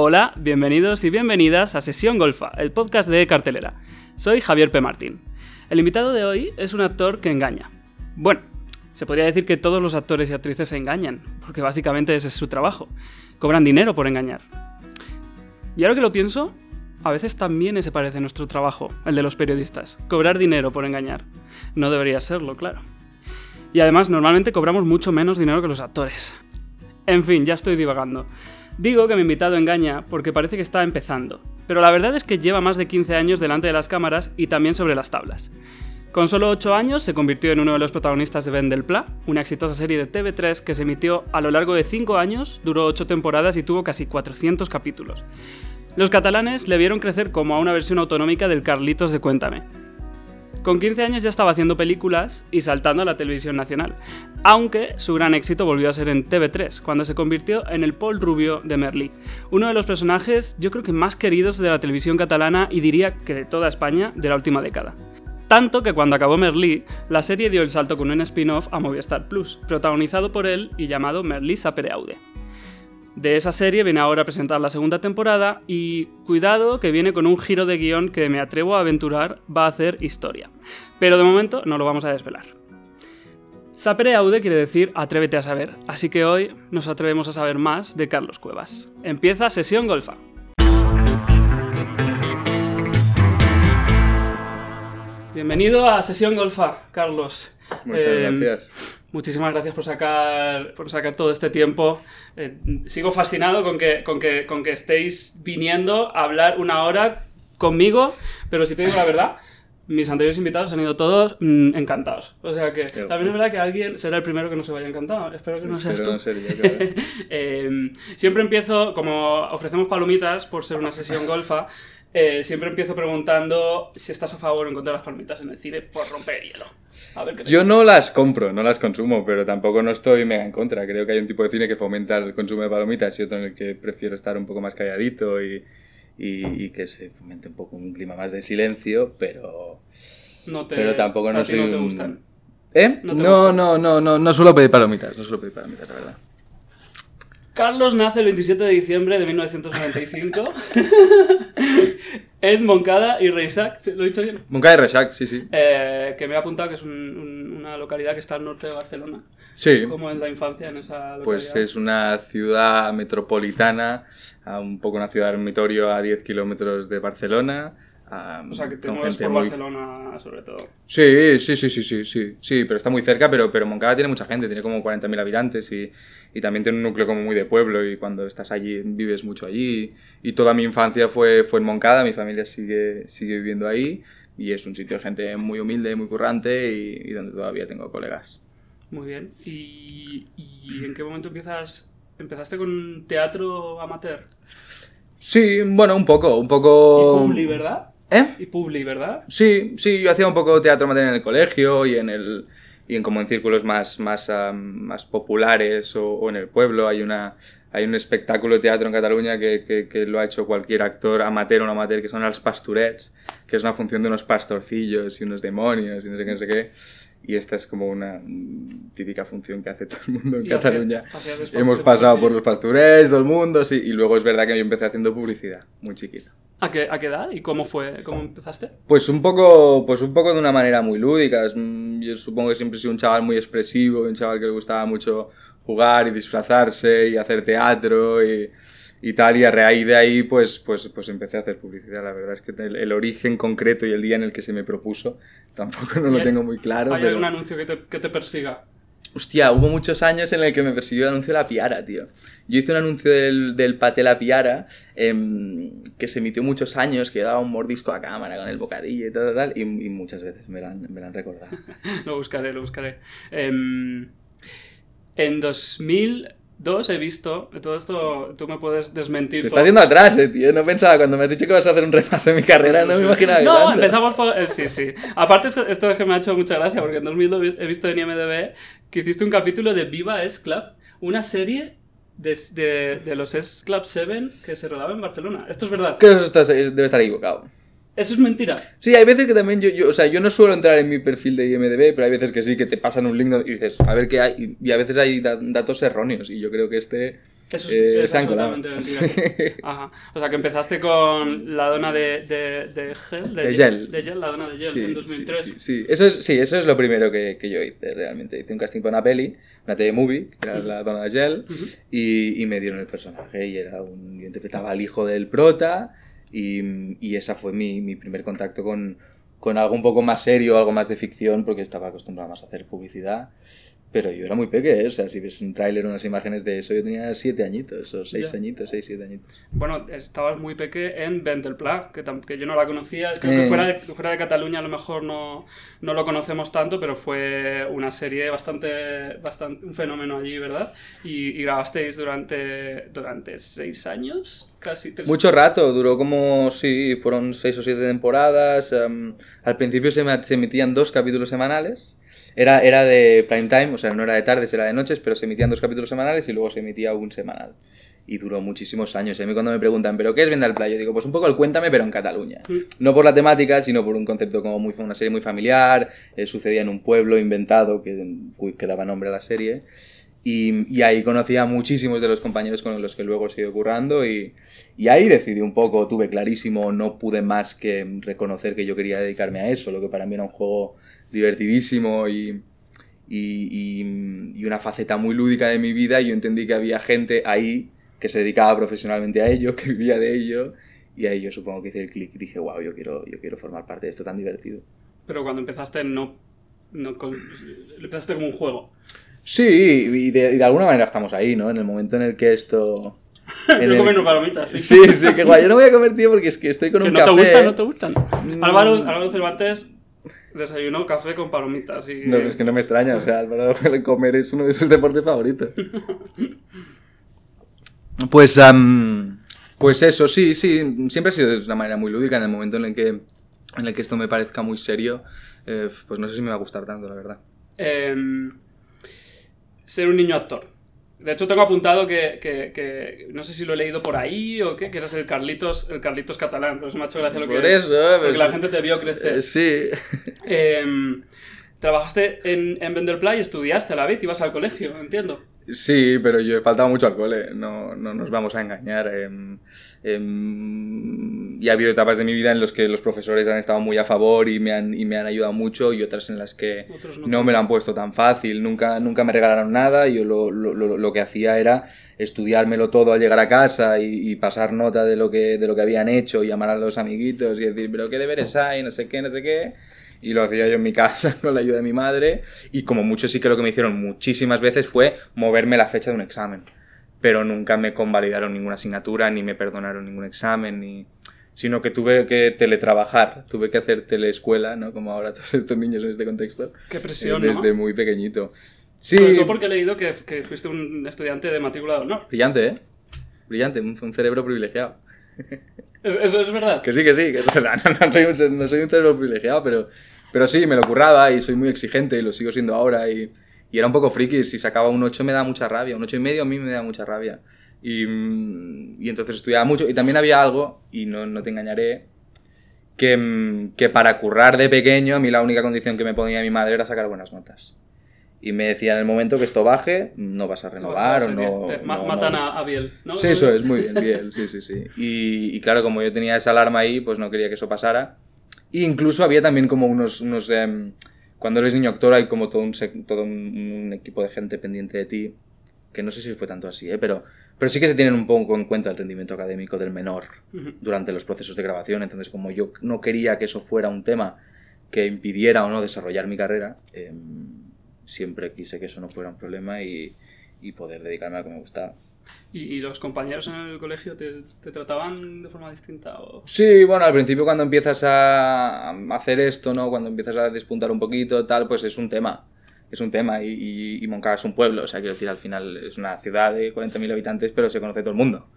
Hola, bienvenidos y bienvenidas a Sesión Golfa, el podcast de Cartelera. Soy Javier P. Martín. El invitado de hoy es un actor que engaña. Bueno, se podría decir que todos los actores y actrices engañan, porque básicamente ese es su trabajo. Cobran dinero por engañar. Y ahora que lo pienso, a veces también ese parece nuestro trabajo, el de los periodistas. Cobrar dinero por engañar. No debería serlo, claro. Y además, normalmente cobramos mucho menos dinero que los actores. En fin, ya estoy divagando. Digo que mi invitado engaña porque parece que está empezando, pero la verdad es que lleva más de 15 años delante de las cámaras y también sobre las tablas. Con solo 8 años se convirtió en uno de los protagonistas de Ben del Pla, una exitosa serie de TV3 que se emitió a lo largo de 5 años, duró 8 temporadas y tuvo casi 400 capítulos. Los catalanes le vieron crecer como a una versión autonómica del Carlitos de Cuéntame, con 15 años ya estaba haciendo películas y saltando a la televisión nacional, aunque su gran éxito volvió a ser en TV3, cuando se convirtió en el Paul Rubio de Merlí, uno de los personajes yo creo que más queridos de la televisión catalana y diría que de toda España de la última década. Tanto que cuando acabó Merlí, la serie dio el salto con un spin-off a Movistar Plus, protagonizado por él y llamado Merlí Sapereaude de esa serie viene ahora a presentar la segunda temporada y cuidado que viene con un giro de guion que me atrevo a aventurar va a hacer historia. Pero de momento no lo vamos a desvelar. Sapere aude quiere decir atrévete a saber, así que hoy nos atrevemos a saber más de Carlos Cuevas. Empieza sesión golfa. Bienvenido a sesión golfa, Carlos. Muchas Eh, gracias. Muchísimas gracias por sacar, por sacar todo este tiempo. Eh, sigo fascinado con que, con, que, con que estéis viniendo a hablar una hora conmigo, pero si te digo la verdad, mis anteriores invitados han ido todos mm, encantados. O sea que Qué también es verdad que alguien será el primero que no se vaya encantado. Espero que no seas tú. no ser yo, claro. Eh, siempre empiezo, como ofrecemos palomitas por ser una sesión golfa, eh, siempre empiezo preguntando si estás a favor o en contra de las palomitas en el cine por romper hielo. A ver qué te Yo no las compro, no las consumo, pero tampoco no estoy mega en contra. Creo que hay un tipo de cine que fomenta el consumo de palomitas y otro en el que prefiero estar un poco más calladito y, y- y que se fomente un poco un clima más de silencio, pero, no te, pero tampoco no soy no te un- gustan. ¿Eh? ¿No te No, gustan? no, no, no, no suelo pedir palomitas, no suelo pedir palomitas, la verdad. Carlos nace el 27 de diciembre de 1995 en Moncada y Reisac. ¿lo he dicho bien? Moncada de Reixac, sí, sí. Eh, que me ha apuntado que es un- un- una localidad que está al norte de Barcelona. Sí, ¿Cómo es la infancia en esa localidad? pues es una ciudad metropolitana, un poco una ciudad dormitorio a 10 kilómetros de Barcelona. O sea, que te con mueves por muy- Barcelona sobre todo. Sí, sí, sí, sí, sí, sí, sí, pero está muy cerca, pero, pero Moncada tiene mucha gente, tiene como 40.000 habitantes y, y también tiene un núcleo como muy de pueblo y cuando estás allí vives mucho allí y toda mi infancia fue, fue en Moncada, mi familia sigue, sigue viviendo ahí y es un sitio de gente muy humilde, muy currante y, y donde todavía tengo colegas. Muy bien. ¿Y, y en qué momento empiezas? ¿Empezaste con teatro amateur? Sí, bueno, un poco, un Y poco... Publi, ¿verdad? ¿Eh? Y Publi, ¿verdad? Sí, sí, yo hacía un poco teatro amateur en el colegio y en el y en como en círculos más más, más populares o, o en el pueblo hay una hay un espectáculo de teatro en Cataluña que, que, que lo ha hecho cualquier actor amateur o no amateur que son los pastorets que es una función de unos pastorcillos y unos demonios y no sé qué no sé qué y esta es como una mm, típica función que hace todo el mundo en Y Cataluña hemos pasado sí. por los pastorets todo el mundo sí y luego es verdad que yo empecé haciendo publicidad muy chiquito ¿A qué, ¿A qué edad? ¿Y cómo fue? ¿Cómo empezaste? pues un poco, pues un poco de una manera muy lúdica. Mm, Yo supongo que siempre he sido un chaval muy expresivo, un chaval que le gustaba mucho jugar y disfrazarse y hacer teatro y, y tal. Y a raíz de ahí, pues, pues, pues empecé a hacer publicidad. La verdad es que el, el origen concreto y el día en el que se me propuso tampoco no ¿Y lo tengo muy claro. ¿Hay pero- algún anuncio que te, que te persiga? Hostia, hubo muchos años en el que me persiguió el anuncio de la Piara, tío. Yo hice un anuncio del, del paté La Piara em, que se emitió muchos años, que daba un mordisco a cámara con el bocadillo y todo tal, y, y muchas veces me lo han, me lo han recordado. Lo buscaré, lo buscaré. Em, en 2002 he visto, todo esto tú me puedes desmentir. Te todo. estás yendo atrás, eh, tío. No pensaba, cuando me has dicho que vas a hacer un repaso de mi carrera, no me imaginaba que No, tanto. empezamos por... eh, sí, sí. Aparte, esto, es que me ha hecho mucha gracia, porque en 2002 he visto en IMDB que hiciste un capítulo de Viva S Club, una serie de, de, de los S Club 7 que se rodaba en Barcelona. Esto es verdad. Que eso debe estar equivocado. Eso es mentira. Sí, hay veces que también yo, yo, o sea, yo no suelo entrar en mi perfil de IMDB, pero hay veces que sí, que te pasan un link y dices, a ver qué hay, y- a veces hay da- datos erróneos, y yo creo que este Eso es, eh, es absolutamente mentira. Ajá. O sea, que empezaste con la dona de, de, de gel. De gel. De gel, la dona de gel Sí, en sí, 2003. sí, sí. Eso es, sí, eso es lo primero que, que yo hice realmente. Hice un casting para una peli, una TV-movie, que era la dona de gel, y, y me dieron el personaje. Y era un, yo interpretaba al hijo del prota, y, y esa fue mi, mi primer contacto con, con algo un poco más serio, algo más de ficción, porque estaba acostumbrado más a hacer publicidad. Pero yo era muy pequeño, o sea, si ves un tráiler unas imágenes de eso, yo tenía siete añitos, o seis añitos, seis, siete añitos. Bueno, estabas muy peque en Ventelpla, que, que yo no la conocía. Creo Eh. que fuera de, fuera de Cataluña a lo mejor no, no lo conocemos tanto, pero fue una serie bastante, bastante un fenómeno allí, ¿verdad? Y, y grabasteis durante, durante seis años, casi tres. Mucho rato, duró como, sí, fueron seis o siete temporadas. em, al principio se, se emitían dos capítulos semanales. Era, era de prime time, o sea, no era de tardes, era de noches, pero se emitían dos capítulos semanales y luego se emitía un semanal. Y duró muchísimos años. Y a mí cuando me preguntan, ¿pero qué es Venda al Playa? Yo digo, pues un poco el Cuéntame, pero en Cataluña. Mm. No por la temática, sino por un concepto como muy, una serie muy familiar, eh, sucedía en un pueblo inventado que, que daba nombre a la serie. Y, y ahí conocí a muchísimos de los compañeros con los que luego he seguido currando y, y ahí decidí un poco, tuve clarísimo, no pude más que reconocer que yo quería dedicarme a eso, lo que para mí era un juego divertidísimo y, y, y- y una faceta muy lúdica de mi vida y yo entendí que había gente ahí que se dedicaba profesionalmente a ello, que vivía de ello y ahí yo supongo que hice el clic y dije, wow, yo quiero, yo quiero formar parte de esto tan divertido. Pero cuando empezaste no... no con- empezaste como un juego. Sí, y de, y de alguna manera estamos ahí, ¿no? En el momento en el que esto... en Yo el- palomitas. Sí, sí, que guay. Yo no voy a comer, tío, porque es que estoy con Que un no café. te gustan, no te gustan. Mm. Álvaro, Álvaro Cervantes desayunó café con palomitas y... No, es que no me extraña, o sea, Álvaro, el comer es uno de sus deportes favoritos. Pues, am, pues eso, sí, sí, siempre ha sido de una manera muy lúdica. En el momento en el que, en el que esto me parezca muy serio, eh, pues no sé si me va a gustar tanto, la verdad. Em, ser un niño actor. De hecho, tengo apuntado que, que- que- no sé si lo he leído por ahí o qué, que eras el Carlitos, el Carlitos catalán. Por eso me ha hecho gracia lo que... Por eso, porque pues, la gente te vio crecer. Eh, sí. Em, trabajaste en, en Venderplay y estudiaste a la vez, ibas al colegio, entiendo. Sí, pero yo he faltado mucho al cole, no, no nos vamos a engañar. em, em, y ha habido etapas de mi vida en las que los profesores han estado muy a favor y me han, y me han ayudado mucho y otras en las que no no me lo han puesto tan fácil, nunca, nunca me regalaron nada, yo lo, lo, lo, lo que hacía era estudiármelo todo al llegar a casa y, y pasar nota de lo, que, de lo que habían hecho y llamar a los amiguitos y decir, pero qué deberes hay, no sé qué, no sé qué. Y lo hacía yo en mi casa con la ayuda de mi madre. Y como mucho sí que lo que me hicieron muchísimas veces fue moverme la fecha de un examen. Pero nunca me convalidaron ninguna asignatura, ni me perdonaron ningún examen, ni... sino que tuve que teletrabajar, tuve que hacer teleescuela, ¿no? Como ahora todos estos niños en este contexto. Qué presión, eh, ¿no? Desde muy pequeñito. Sí, Sobre todo porque he leído que, que fuiste un estudiante de matrícula de honor. brillante, ¿eh? Brillante, un, un cerebro privilegiado. ¿Es- ¿Eso es verdad? Que sí, que sí, que, o sea, no, soy un, cerebro privilegiado, pero, pero sí, me lo curraba y soy muy exigente y lo sigo siendo ahora. Y, y era un poco friki, si sacaba un 8 me da mucha rabia, un 8 y medio a mí me da mucha rabia. Y, y entonces estudiaba mucho. Y también había algo, y no, no te engañaré, que, que para currar de pequeño, a mí la única condición que me ponía mi madre era sacar buenas notas. Y me decía en el momento que esto baje, no vas a renovar o no. Te ma- no- matan no- a, Biel, ¿no? Sí, eso es, muy bien, bien, sí, sí, sí. Y, y claro, como yo tenía esa alarma ahí, pues no quería que eso pasara. E incluso había también como unos... unos em, cuando eres niño actor hay como todo un, todo un, equipo de gente pendiente de ti, que no sé si fue tanto así, ¿eh? pero, pero sí que se tienen un poco en cuenta el rendimiento académico del menor durante los procesos de grabación. Entonces, como yo no quería que eso fuera un tema que impidiera o no desarrollar mi carrera, em, siempre quise que eso no fuera un problema y, y poder dedicarme a lo que me gustaba. ¿Y, y los compañeros en el colegio te, te trataban de forma distinta? O... Sí, bueno, al principio cuando empiezas a hacer esto, ¿no? Cuando empiezas a despuntar un poquito, tal, pues es un tema. Es un tema y, y, y Moncada es un pueblo, o sea, quiero decir, al final es una ciudad de 40.000 habitantes, pero se conoce todo el mundo.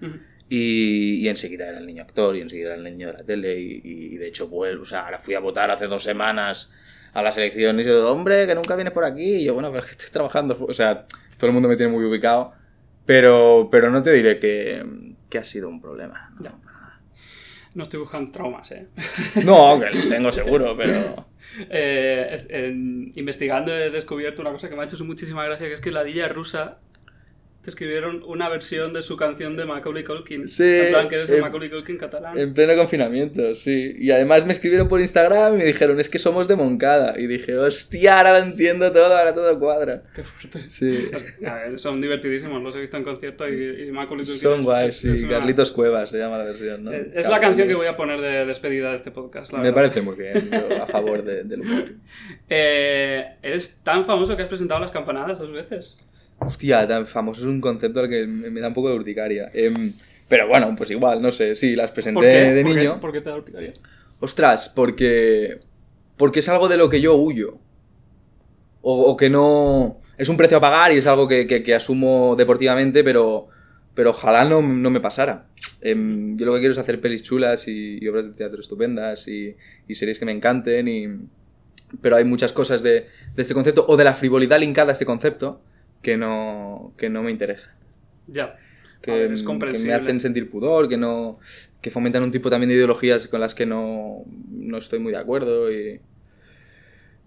Y, y enseguida era el niño actor y enseguida era el niño de la tele y, y de hecho, vuelvo, o sea, ahora fui a votar hace dos semanas a las elecciones y yo, hombre, que nunca vienes por aquí. Y yo, bueno, pero es que estoy trabajando, o sea, todo el mundo me tiene muy ubicado, pero, pero no te diré que, que ha sido un problema. ¿no? No estoy buscando traumas, ¿eh? No, que los tengo seguro, pero... Eh, es- en- investigando he descubierto una cosa que me ha hecho muchísima gracia, que es que la dilla rusa te escribieron una versión de su canción de Macaulay Culkin. Sí, En plan, que eres el em, Macaulay Culkin catalán. En pleno confinamiento, sí. Y además me escribieron por Instagram y me dijeron, es que somos de Moncada. Y dije, hostia, ahora lo entiendo todo, ahora todo cuadra. Qué fuerte. Sí. A ver, son divertidísimos, los he visto en concierto y, y Macaulay Culkin Son es- guays, sí. una- Carlitos Cuevas se llama la versión, ¿no? Eh, Es la canción que voy a poner de despedida de este podcast. la Me verdad. parece muy bien, yo a favor de- del humor. Eh, eres tan famoso que has presentado las campanadas dos veces. Hostia, tan famoso es un concepto al que me, da un poco de urticaria. Em, pero bueno, pues igual, no sé, sí, las presenté ¿Por qué? de ¿Por qué? niño. ¿Por qué te da urticaria? Ostras, porque. Porque es algo de lo que yo huyo. O, o que no. Es un precio a pagar y es algo que, que- que asumo deportivamente, pero. Pero ojalá no, no me pasara. Em, yo lo que quiero es hacer pelis chulas y, y obras de teatro estupendas y, y series que me encanten. Y, pero hay muchas cosas de, de este concepto o de la frivolidad linkada a este concepto que no, que no me interesan Ya. que, A ver, es que comprensible. me hacen sentir pudor, que no que fomentan un tipo también de ideologías con las que no, no estoy muy de acuerdo y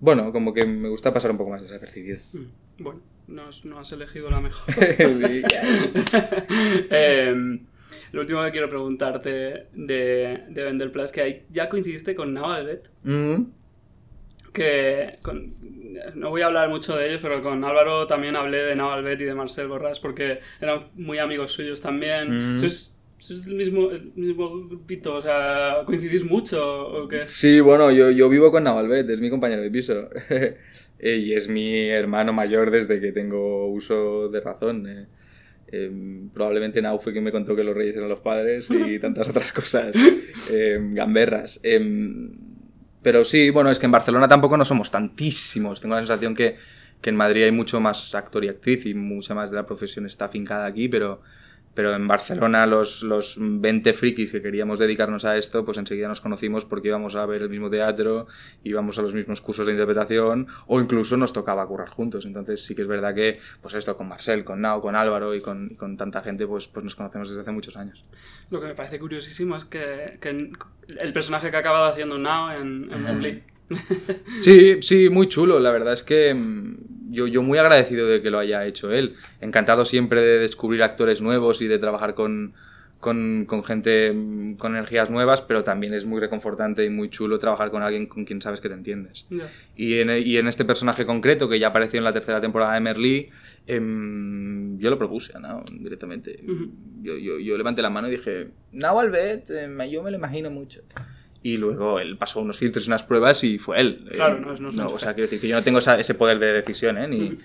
bueno, como que me gusta pasar un poco más desapercibido. Mm, Bueno, no, has- no has elegido la mejor. Em, lo último que quiero preguntarte de, de Vender Plus, que ahí ya coincidiste con Nao Albet, Mm, que con- no voy a hablar mucho de ellos, pero con Álvaro también hablé de Nao Albet y de Marcel Borràs porque eran muy amigos suyos también. Mm. ¿Sois, sois el, mismo, el mismo grupito? O sea, ¿coincidís mucho o qué? Sí, bueno, yo, yo vivo con Navalbet, es mi compañero de piso. Eh, y es mi hermano mayor desde que tengo uso de razón. eh. Em, probablemente Nau fue quien me contó que los reyes eran los padres y tantas otras cosas em, gamberras. Em, pero sí, bueno, es que en Barcelona tampoco no somos tantísimos. Tengo la sensación que, que en Madrid hay mucho más actor y actriz y mucha más de la profesión está afincada aquí, pero, pero en Barcelona los, los 20 frikis que queríamos dedicarnos a esto, pues enseguida nos conocimos porque íbamos a ver el mismo teatro, íbamos a los mismos cursos de interpretación o incluso nos tocaba currar juntos. Entonces sí que es verdad que, pues esto, con Marcel, con Nao, con Álvaro y con, y con tanta gente, pues, pues nos conocemos desde hace muchos años. Lo que me parece curiosísimo es que, que el personaje que ha acabado haciendo Nao en, en. Sí, sí, muy chulo. La verdad es que mm, yo, yo muy agradecido de que lo haya hecho él. Encantado siempre de descubrir actores nuevos y de trabajar con, con, con gente mm, con energías nuevas, pero también es muy reconfortante y muy chulo trabajar con alguien con quien sabes que te entiendes. Ya. Y en, y en este personaje concreto, que ya apareció en la tercera temporada de Merlí, em, yo lo propuse a Nao directamente. Ujú. yo, yo, yo levanté la mano y dije, Nao Albet, eh, yo me lo imagino mucho. Y luego él pasó unos filtros y unas pruebas y fue él. Claro, Eh, no es- no es un o sea, quiero decir que yo no tengo esa- ese poder de decisión, ¿eh? ni,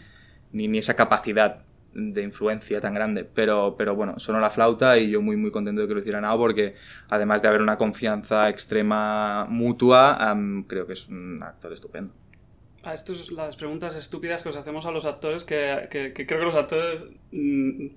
ni, ni esa capacidad de influencia tan grande. Pero, pero bueno, sonó la flauta y yo muy, muy contento de que lo hiciera Nao porque además de haber una confianza extrema mutua, am, creo que es un actor estupendo. A estas son las preguntas estúpidas que os hacemos a los actores, que, que- que creo que los actores... mm,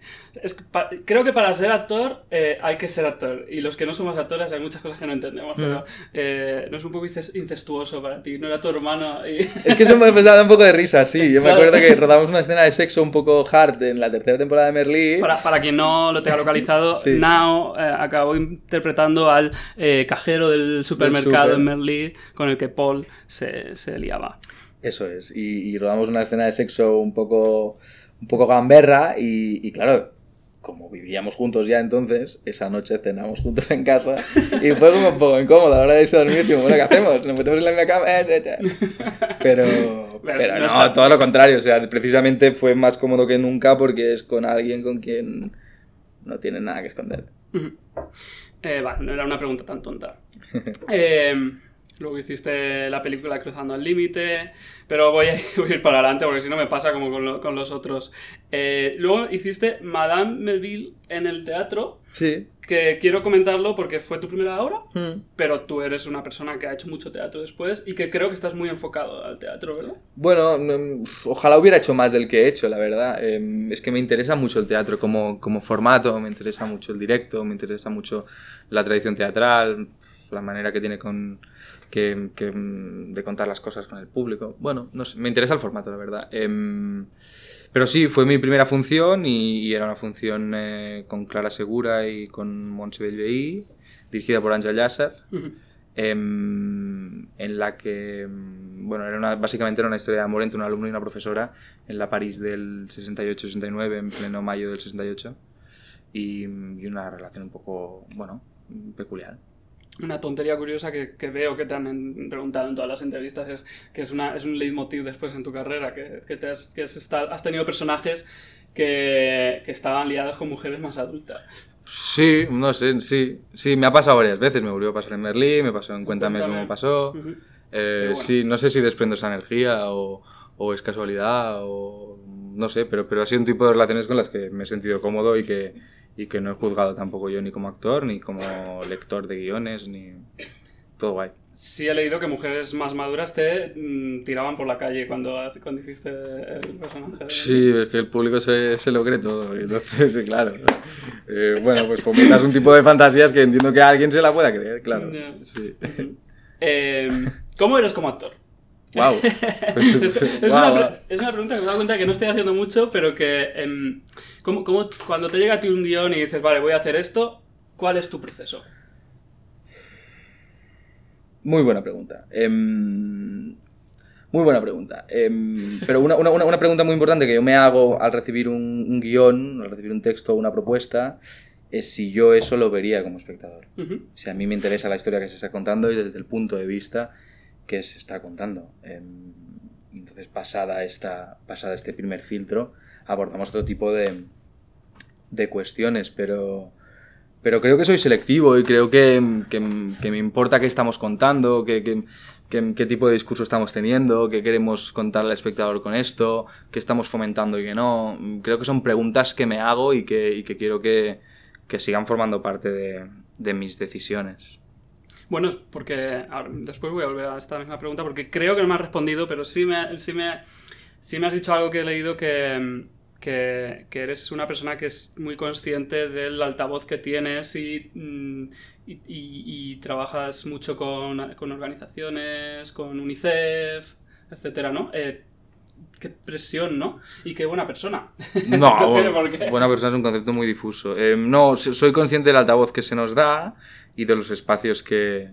es pa- creo que para ser actor eh, hay que ser actor. Y los que no somos actores hay muchas cosas que no entendemos. Pero eh, no es un poco inces- incestuoso para ti, no era tu hermano. Y... Es que eso me da un poco de risa, sí. Yo me acuerdo que rodamos una escena de sexo un poco hard en la tercera temporada de Merlí. Para, para quien no lo tenga localizado, Sí. Nao eh, acabó interpretando al eh, cajero del supermercado súper. en Merlí con el que Paul se, se liaba. Eso es. Y, y rodamos una escena de sexo un poco, un poco gamberra y, y claro, como vivíamos juntos ya entonces, esa noche cenamos juntos en casa y fue como un poco incómodo. A la hora de irse a dormir, decimos, bueno, ¿qué hacemos? ¿Nos metemos en la misma cama? Eh, eh, eh. Pero, pero no todo lo contrario. O sea, precisamente fue más cómodo que nunca porque es con alguien con quien no tiene nada que esconder. Eh, vale, no era una pregunta tan tonta. Eh, luego hiciste la película Cruzando el Límite, pero voy a, voy a ir para adelante porque si no me pasa como con, lo- con los otros. Eh, luego hiciste Madame Melville en el teatro, Sí. que quiero comentarlo porque fue tu primera obra, Hmm. pero tú eres una persona que ha hecho mucho teatro después y que creo que estás muy enfocado al teatro, ¿verdad? Bueno, no- ojalá hubiera hecho más del que he hecho, la verdad. Eh, es que me interesa mucho el teatro como, como formato, me interesa mucho el directo, me interesa mucho la tradición teatral, la manera que tiene con, que, que, mm, de contar las cosas con el público. Bueno, no sé, me interesa el formato, la verdad. Em, pero sí, fue mi primera función y, y era una función eh, con Clara Segura y con Montse Bellveí, dirigida por Ángel Llàcer. Ujú. em, en la que, bueno, era una, básicamente era una historia de amor entre un alumno y una profesora en la París del 68-69, en pleno mayo del 68, y, y una relación un poco, bueno, peculiar una tontería curiosa que, que, veo que te han preguntado en todas las entrevistas es que es, una, es un leitmotiv después en tu carrera, que, que, te has, que has, has, tenido personajes que, que, estaban liados con mujeres más adultas. Sí, no sé, sí, sí, me ha pasado varias veces, me volvió a pasar en Merlí, me pasó en Cuéntame, cómo pasó. eh, bueno. Sí, no sé si desprendo esa energía o, o, es casualidad o no sé, pero, pero ha sido un tipo de relaciones con las que me he sentido cómodo y que y que no he juzgado tampoco yo ni como actor, ni como lector de guiones, ni... Todo guay. Sí he leído que mujeres más maduras te mm, tiraban por la calle cuando, cuando hiciste el personaje. Sí, es que el público se, se lo cree todo, entonces, sí, claro. Eh, bueno, pues fomentas un tipo de fantasías que entiendo que a alguien se la pueda creer, claro. Yeah. Sí. eh, ¿Cómo eres como actor? Wow. Pues, es, wow. Una, es, Una, pregunta que me he dado cuenta que no estoy haciendo mucho, pero que eh, ¿cómo, cómo, cuando te llega a ti un guion y dices, vale, voy a hacer esto, ¿cuál es tu proceso? Muy buena pregunta. Eh, muy buena pregunta. Eh, pero una, una, una, pregunta muy importante que yo me hago al recibir un, un guion, al recibir un texto o una propuesta, es si yo eso lo vería como espectador. Uh -huh. Si a mí me interesa la historia que se está contando y desde el punto de vista que se está contando. Eh, entonces, pasada, esta, pasada este primer filtro, abordamos otro tipo de, de cuestiones, pero, pero creo que soy selectivo y creo que, que, me importa qué estamos contando, que, qué tipo de discurso estamos teniendo, qué queremos contar al espectador con esto, qué estamos fomentando y qué no. Creo que son preguntas que me hago y que, que quiero que, que sigan formando parte de, de mis decisiones. Bueno, porque ahora, después voy a volver a esta misma pregunta porque creo que no me has respondido, pero sí me, sí me, sí me has dicho algo que he leído que, que, que, eres una persona que es muy consciente del altavoz que tienes y, y, y, y trabajas mucho con, con, organizaciones, con UNICEF, etcétera, ¿no? Eh, qué presión, ¿no? Y qué buena persona. No, no buena persona es un concepto muy difuso. Eh, no, soy consciente del altavoz que se nos da y de los espacios que,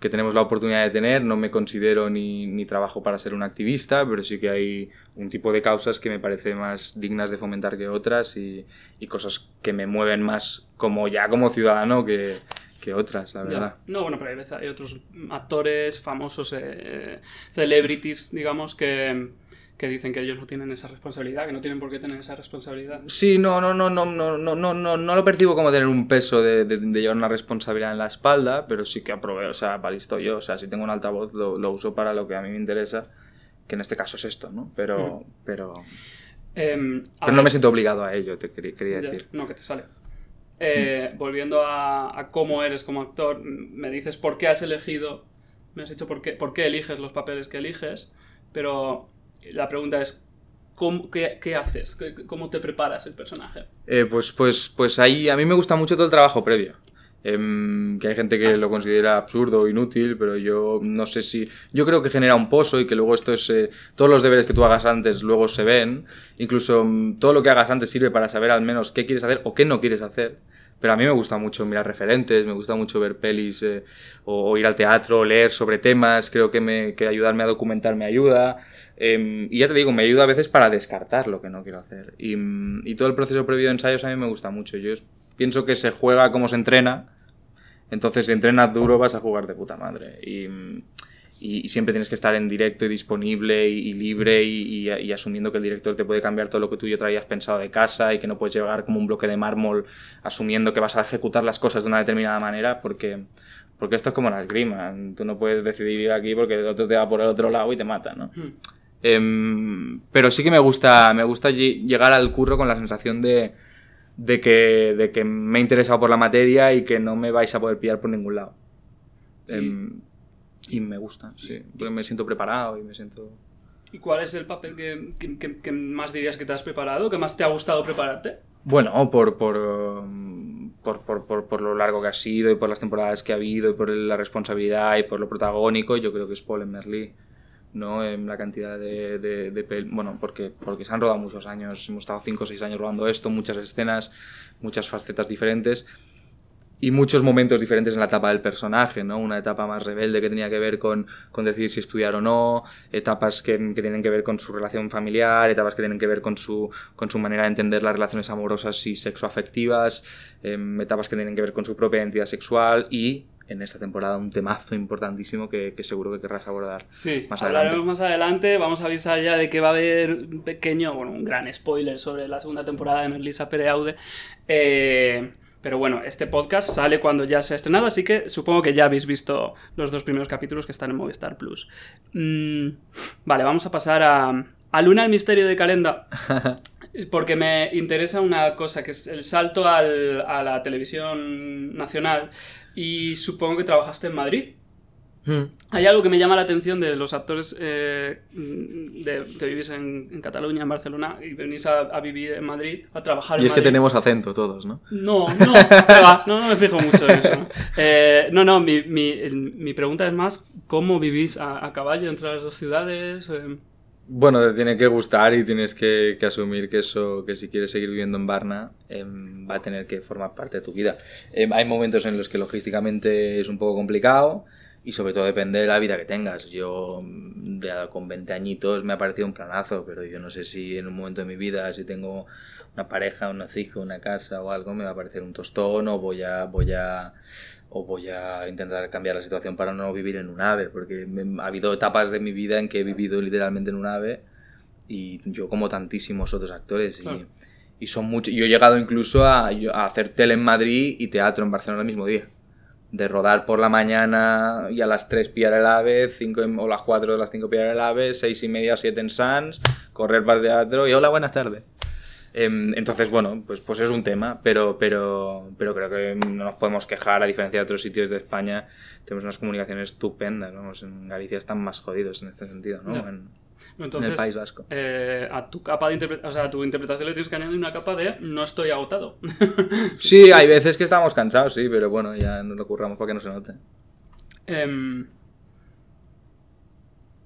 que tenemos la oportunidad de tener. No me considero ni, ni, trabajo para ser un activista, pero sí que hay un tipo de causas que me parece más dignas de fomentar que otras y, y cosas que me mueven más como ya como ciudadano que, que otras, la verdad. Ya. No, bueno, pero hay, veces, hay otros actores famosos, eh, celebrities, digamos, que que dicen que ellos no tienen esa responsabilidad, que no tienen por qué tener esa responsabilidad. Sí, no, no, no, no, no, no, no, no, no lo percibo como tener un peso de, de, de, llevar una responsabilidad en la espalda, pero sí que aprovecho, o sea, para listo yo, o sea, si tengo un altavoz lo, lo, uso para lo que a mí me interesa, que en este caso es esto, ¿no? Pero, mm. pero, eh, pero no ver, me siento obligado a ello, te quería, quería decir. Ya, no, que te sale. Eh, mm. Volviendo a, a, cómo eres como actor, me dices por qué has elegido, me has dicho por qué, por qué eliges los papeles que eliges, pero la pregunta es, ¿cómo, qué, qué, haces? ¿Cómo te preparas el personaje? Eh, pues, pues, pues ahí a mí me gusta mucho todo el trabajo previo. Eh, que hay gente que lo considera absurdo o inútil, pero yo no sé si... Yo creo que genera un pozo y que luego esto es... Eh, todos los deberes que tú hagas antes luego se ven. Incluso um, todo lo que hagas antes sirve para saber al menos qué quieres hacer o qué no quieres hacer. Pero a mí me gusta mucho mirar referentes, me gusta mucho ver pelis eh, o, ir al teatro, leer sobre temas, creo que, me, que ayudarme a documentar me ayuda. Eh, y ya te digo, me ayuda a veces para descartar lo que no quiero hacer. Y, y, todo el proceso previo de ensayos a mí me gusta mucho. Yo pienso que se juega como se entrena. Entonces, si entrenas duro, vas a jugar de puta madre. Y, y, siempre tienes que estar en directo y disponible y, y libre y, y, asumiendo que el director te puede cambiar todo lo que tú ya traías pensado de casa y que no puedes llegar como un bloque de mármol asumiendo que vas a ejecutar las cosas de una determinada manera porque, porque esto es como la esgrima. Tú no puedes decidir ir aquí porque el otro te va por el otro lado y te mata, ¿no? Hmm. Eh, pero sí que me gusta, me gusta llegar al curro con la sensación de, de, que, de que me he interesado por la materia y que no me vais a poder pillar por ningún lado. Eh, y me gusta, sí. Porque me siento preparado y me siento... ¿Y cuál es el papel que, que, que, más dirías que te has preparado? ¿Que más te ha gustado prepararte? Bueno, por, por, por, por, por, por, lo largo que ha sido y por las temporadas que ha habido y por la responsabilidad y por lo protagónico, yo creo que es Paul en Merlí. ¿no? En la cantidad de, de, de, Bueno, porque, porque se han rodado muchos años, hemos estado 5 o 6 años rodando esto, muchas escenas, muchas facetas diferentes y muchos momentos diferentes en la etapa del personaje, ¿no? Una etapa más rebelde que tenía que ver con, con decidir si estudiar o no, etapas que, que, tienen que ver con su relación familiar, etapas que tienen que ver con su, con su manera de entender las relaciones amorosas y sexoafectivas, eh, etapas que tienen que ver con su propia identidad sexual y en esta temporada un temazo importantísimo que, que seguro que querrás abordar sí, más hablaremos adelante. más adelante. Vamos a avisar ya de que va a haber un pequeño, bueno, un gran spoiler sobre la segunda temporada de Merlisa Pereaude. Eh, pero bueno, este podcast sale cuando ya se ha estrenado, así que supongo que ya habéis visto los dos primeros capítulos que están en Movistar Plus. Mm, vale, vamos a pasar a, a Luna el misterio de Calenda. Porque me interesa una cosa, que es el salto al, a la televisión nacional. Y supongo que trabajaste en Madrid. Hmm. Hay algo que me llama la atención de los actores eh, de, que vivís en, en, Cataluña, en Barcelona, y venís a, a, vivir en Madrid, a trabajar y en es Madrid. que tenemos acento todos, ¿no? No, no, va, no, no, me fijo mucho en eso. Eh, no, no, mi, mi, mi, pregunta es más, ¿cómo vivís a, a caballo entre las dos ciudades? Eh... Bueno, te tiene que gustar y tienes que, que, asumir que eso, que si quieres seguir viviendo en Varna, eh, va a tener que formar parte de tu vida. Eh, hay momentos en los que logísticamente es un poco complicado y sobre todo depende de la vida que tengas. Yo ya con 20 añitos me ha parecido un planazo, pero yo no sé si en un momento de mi vida, si tengo una pareja, unos hijos, una casa o algo, me va a parecer un tostón o voy a, voy a, o voy a intentar cambiar la situación para no vivir en un ave, porque me, ha habido etapas de mi vida en que he vivido literalmente en un ave y yo como tantísimos otros actores y son muchos. Yo he llegado incluso a, a hacer tele en Madrid y teatro en Barcelona el mismo día. De rodar por la mañana y a las 3 pillar el ave, 5 o las 4 de las 5 pillar el ave, 6 y media, 7 en Sans, correr para el teatro y hola, buenas tardes. Em, Entonces, bueno, pues, pues es un tema, pero, pero, pero creo que no nos podemos quejar, a diferencia de otros sitios de España, tenemos unas comunicaciones estupendas, ¿no? En Galicia están más jodidos en este sentido, ¿no? En, Entonces, en el País Vasco. eh, a tu capa de interpretación, o sea, a tu interpretación le tienes que añadir una capa de no estoy agotado. Sí, hay veces que estamos cansados, sí, pero bueno, ya nos lo curramos para que no se note. Em,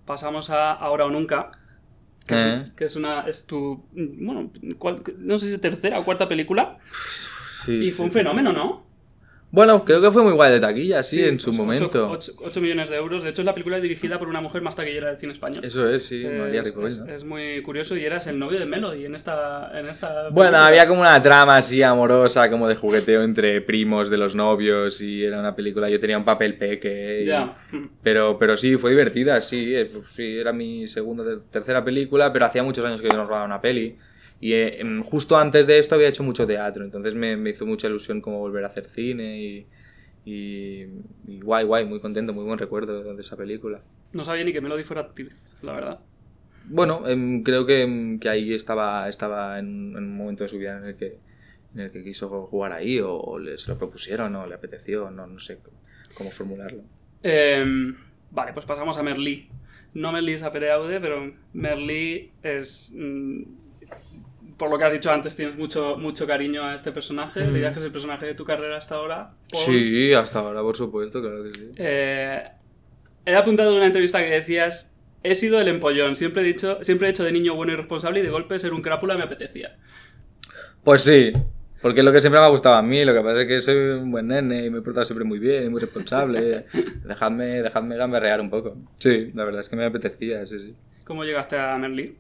pasamos a Ahora o Nunca. Que, Eh. es, que es una. Es tu. Bueno, no sé si tercera o cuarta película. Sí, y fue un fenómeno, ¿no? Bueno, creo que fue muy guay de taquilla, sí, en su pues, momento. 8, millones de euros. De hecho, es la película dirigida por una mujer más taquillera del cine español. Eso es, sí, María es, Ripoll, es- es muy curioso y eras el novio de Melody en esta. En esta Bueno, película. había como una trama así amorosa, como de jugueteo entre primos de los novios y era una película, yo tenía un papel peque. y- Ya. Pero, pero sí, fue divertida, sí, eh, sí, era mi segunda, ter- tercera película, pero hacía muchos años que yo no rodaba una peli. Y eh, em, justo antes de esto había hecho mucho teatro, entonces me, me hizo mucha ilusión como volver a hacer cine y, y, y guay, guay, muy contento, muy buen recuerdo de, esa película. No sabía ni que Melody fuera actriz, la verdad. Bueno, em, creo que, em, que ahí estaba, estaba en, en un momento de su vida en el que, en el que quiso jugar ahí, o, o le, se lo propusieron, o le apeteció, no, no sé cómo, cómo formularlo. Vale, pues pasamos a Merlí. No Merlí Sapereaude, pero Merlí es. mm, por lo que has dicho antes, tienes mucho, mucho cariño a este personaje. Mm. Dirías que es el personaje de tu carrera hasta ahora. Sí, hasta ahora, por supuesto, claro que sí. Eh, he apuntado en una entrevista que decías. He sido el empollón, siempre he, dicho, siempre he hecho de niño bueno y responsable y de golpe ser un crápula me apetecía. Pues sí, porque es lo que siempre me ha gustado a mí, lo que pasa es que soy un buen nene y me he portado siempre muy bien, muy responsable. dejadme, dejadme gamberrear un poco. Sí, la verdad es que me apetecía, sí, sí. ¿Cómo llegaste a Merlí?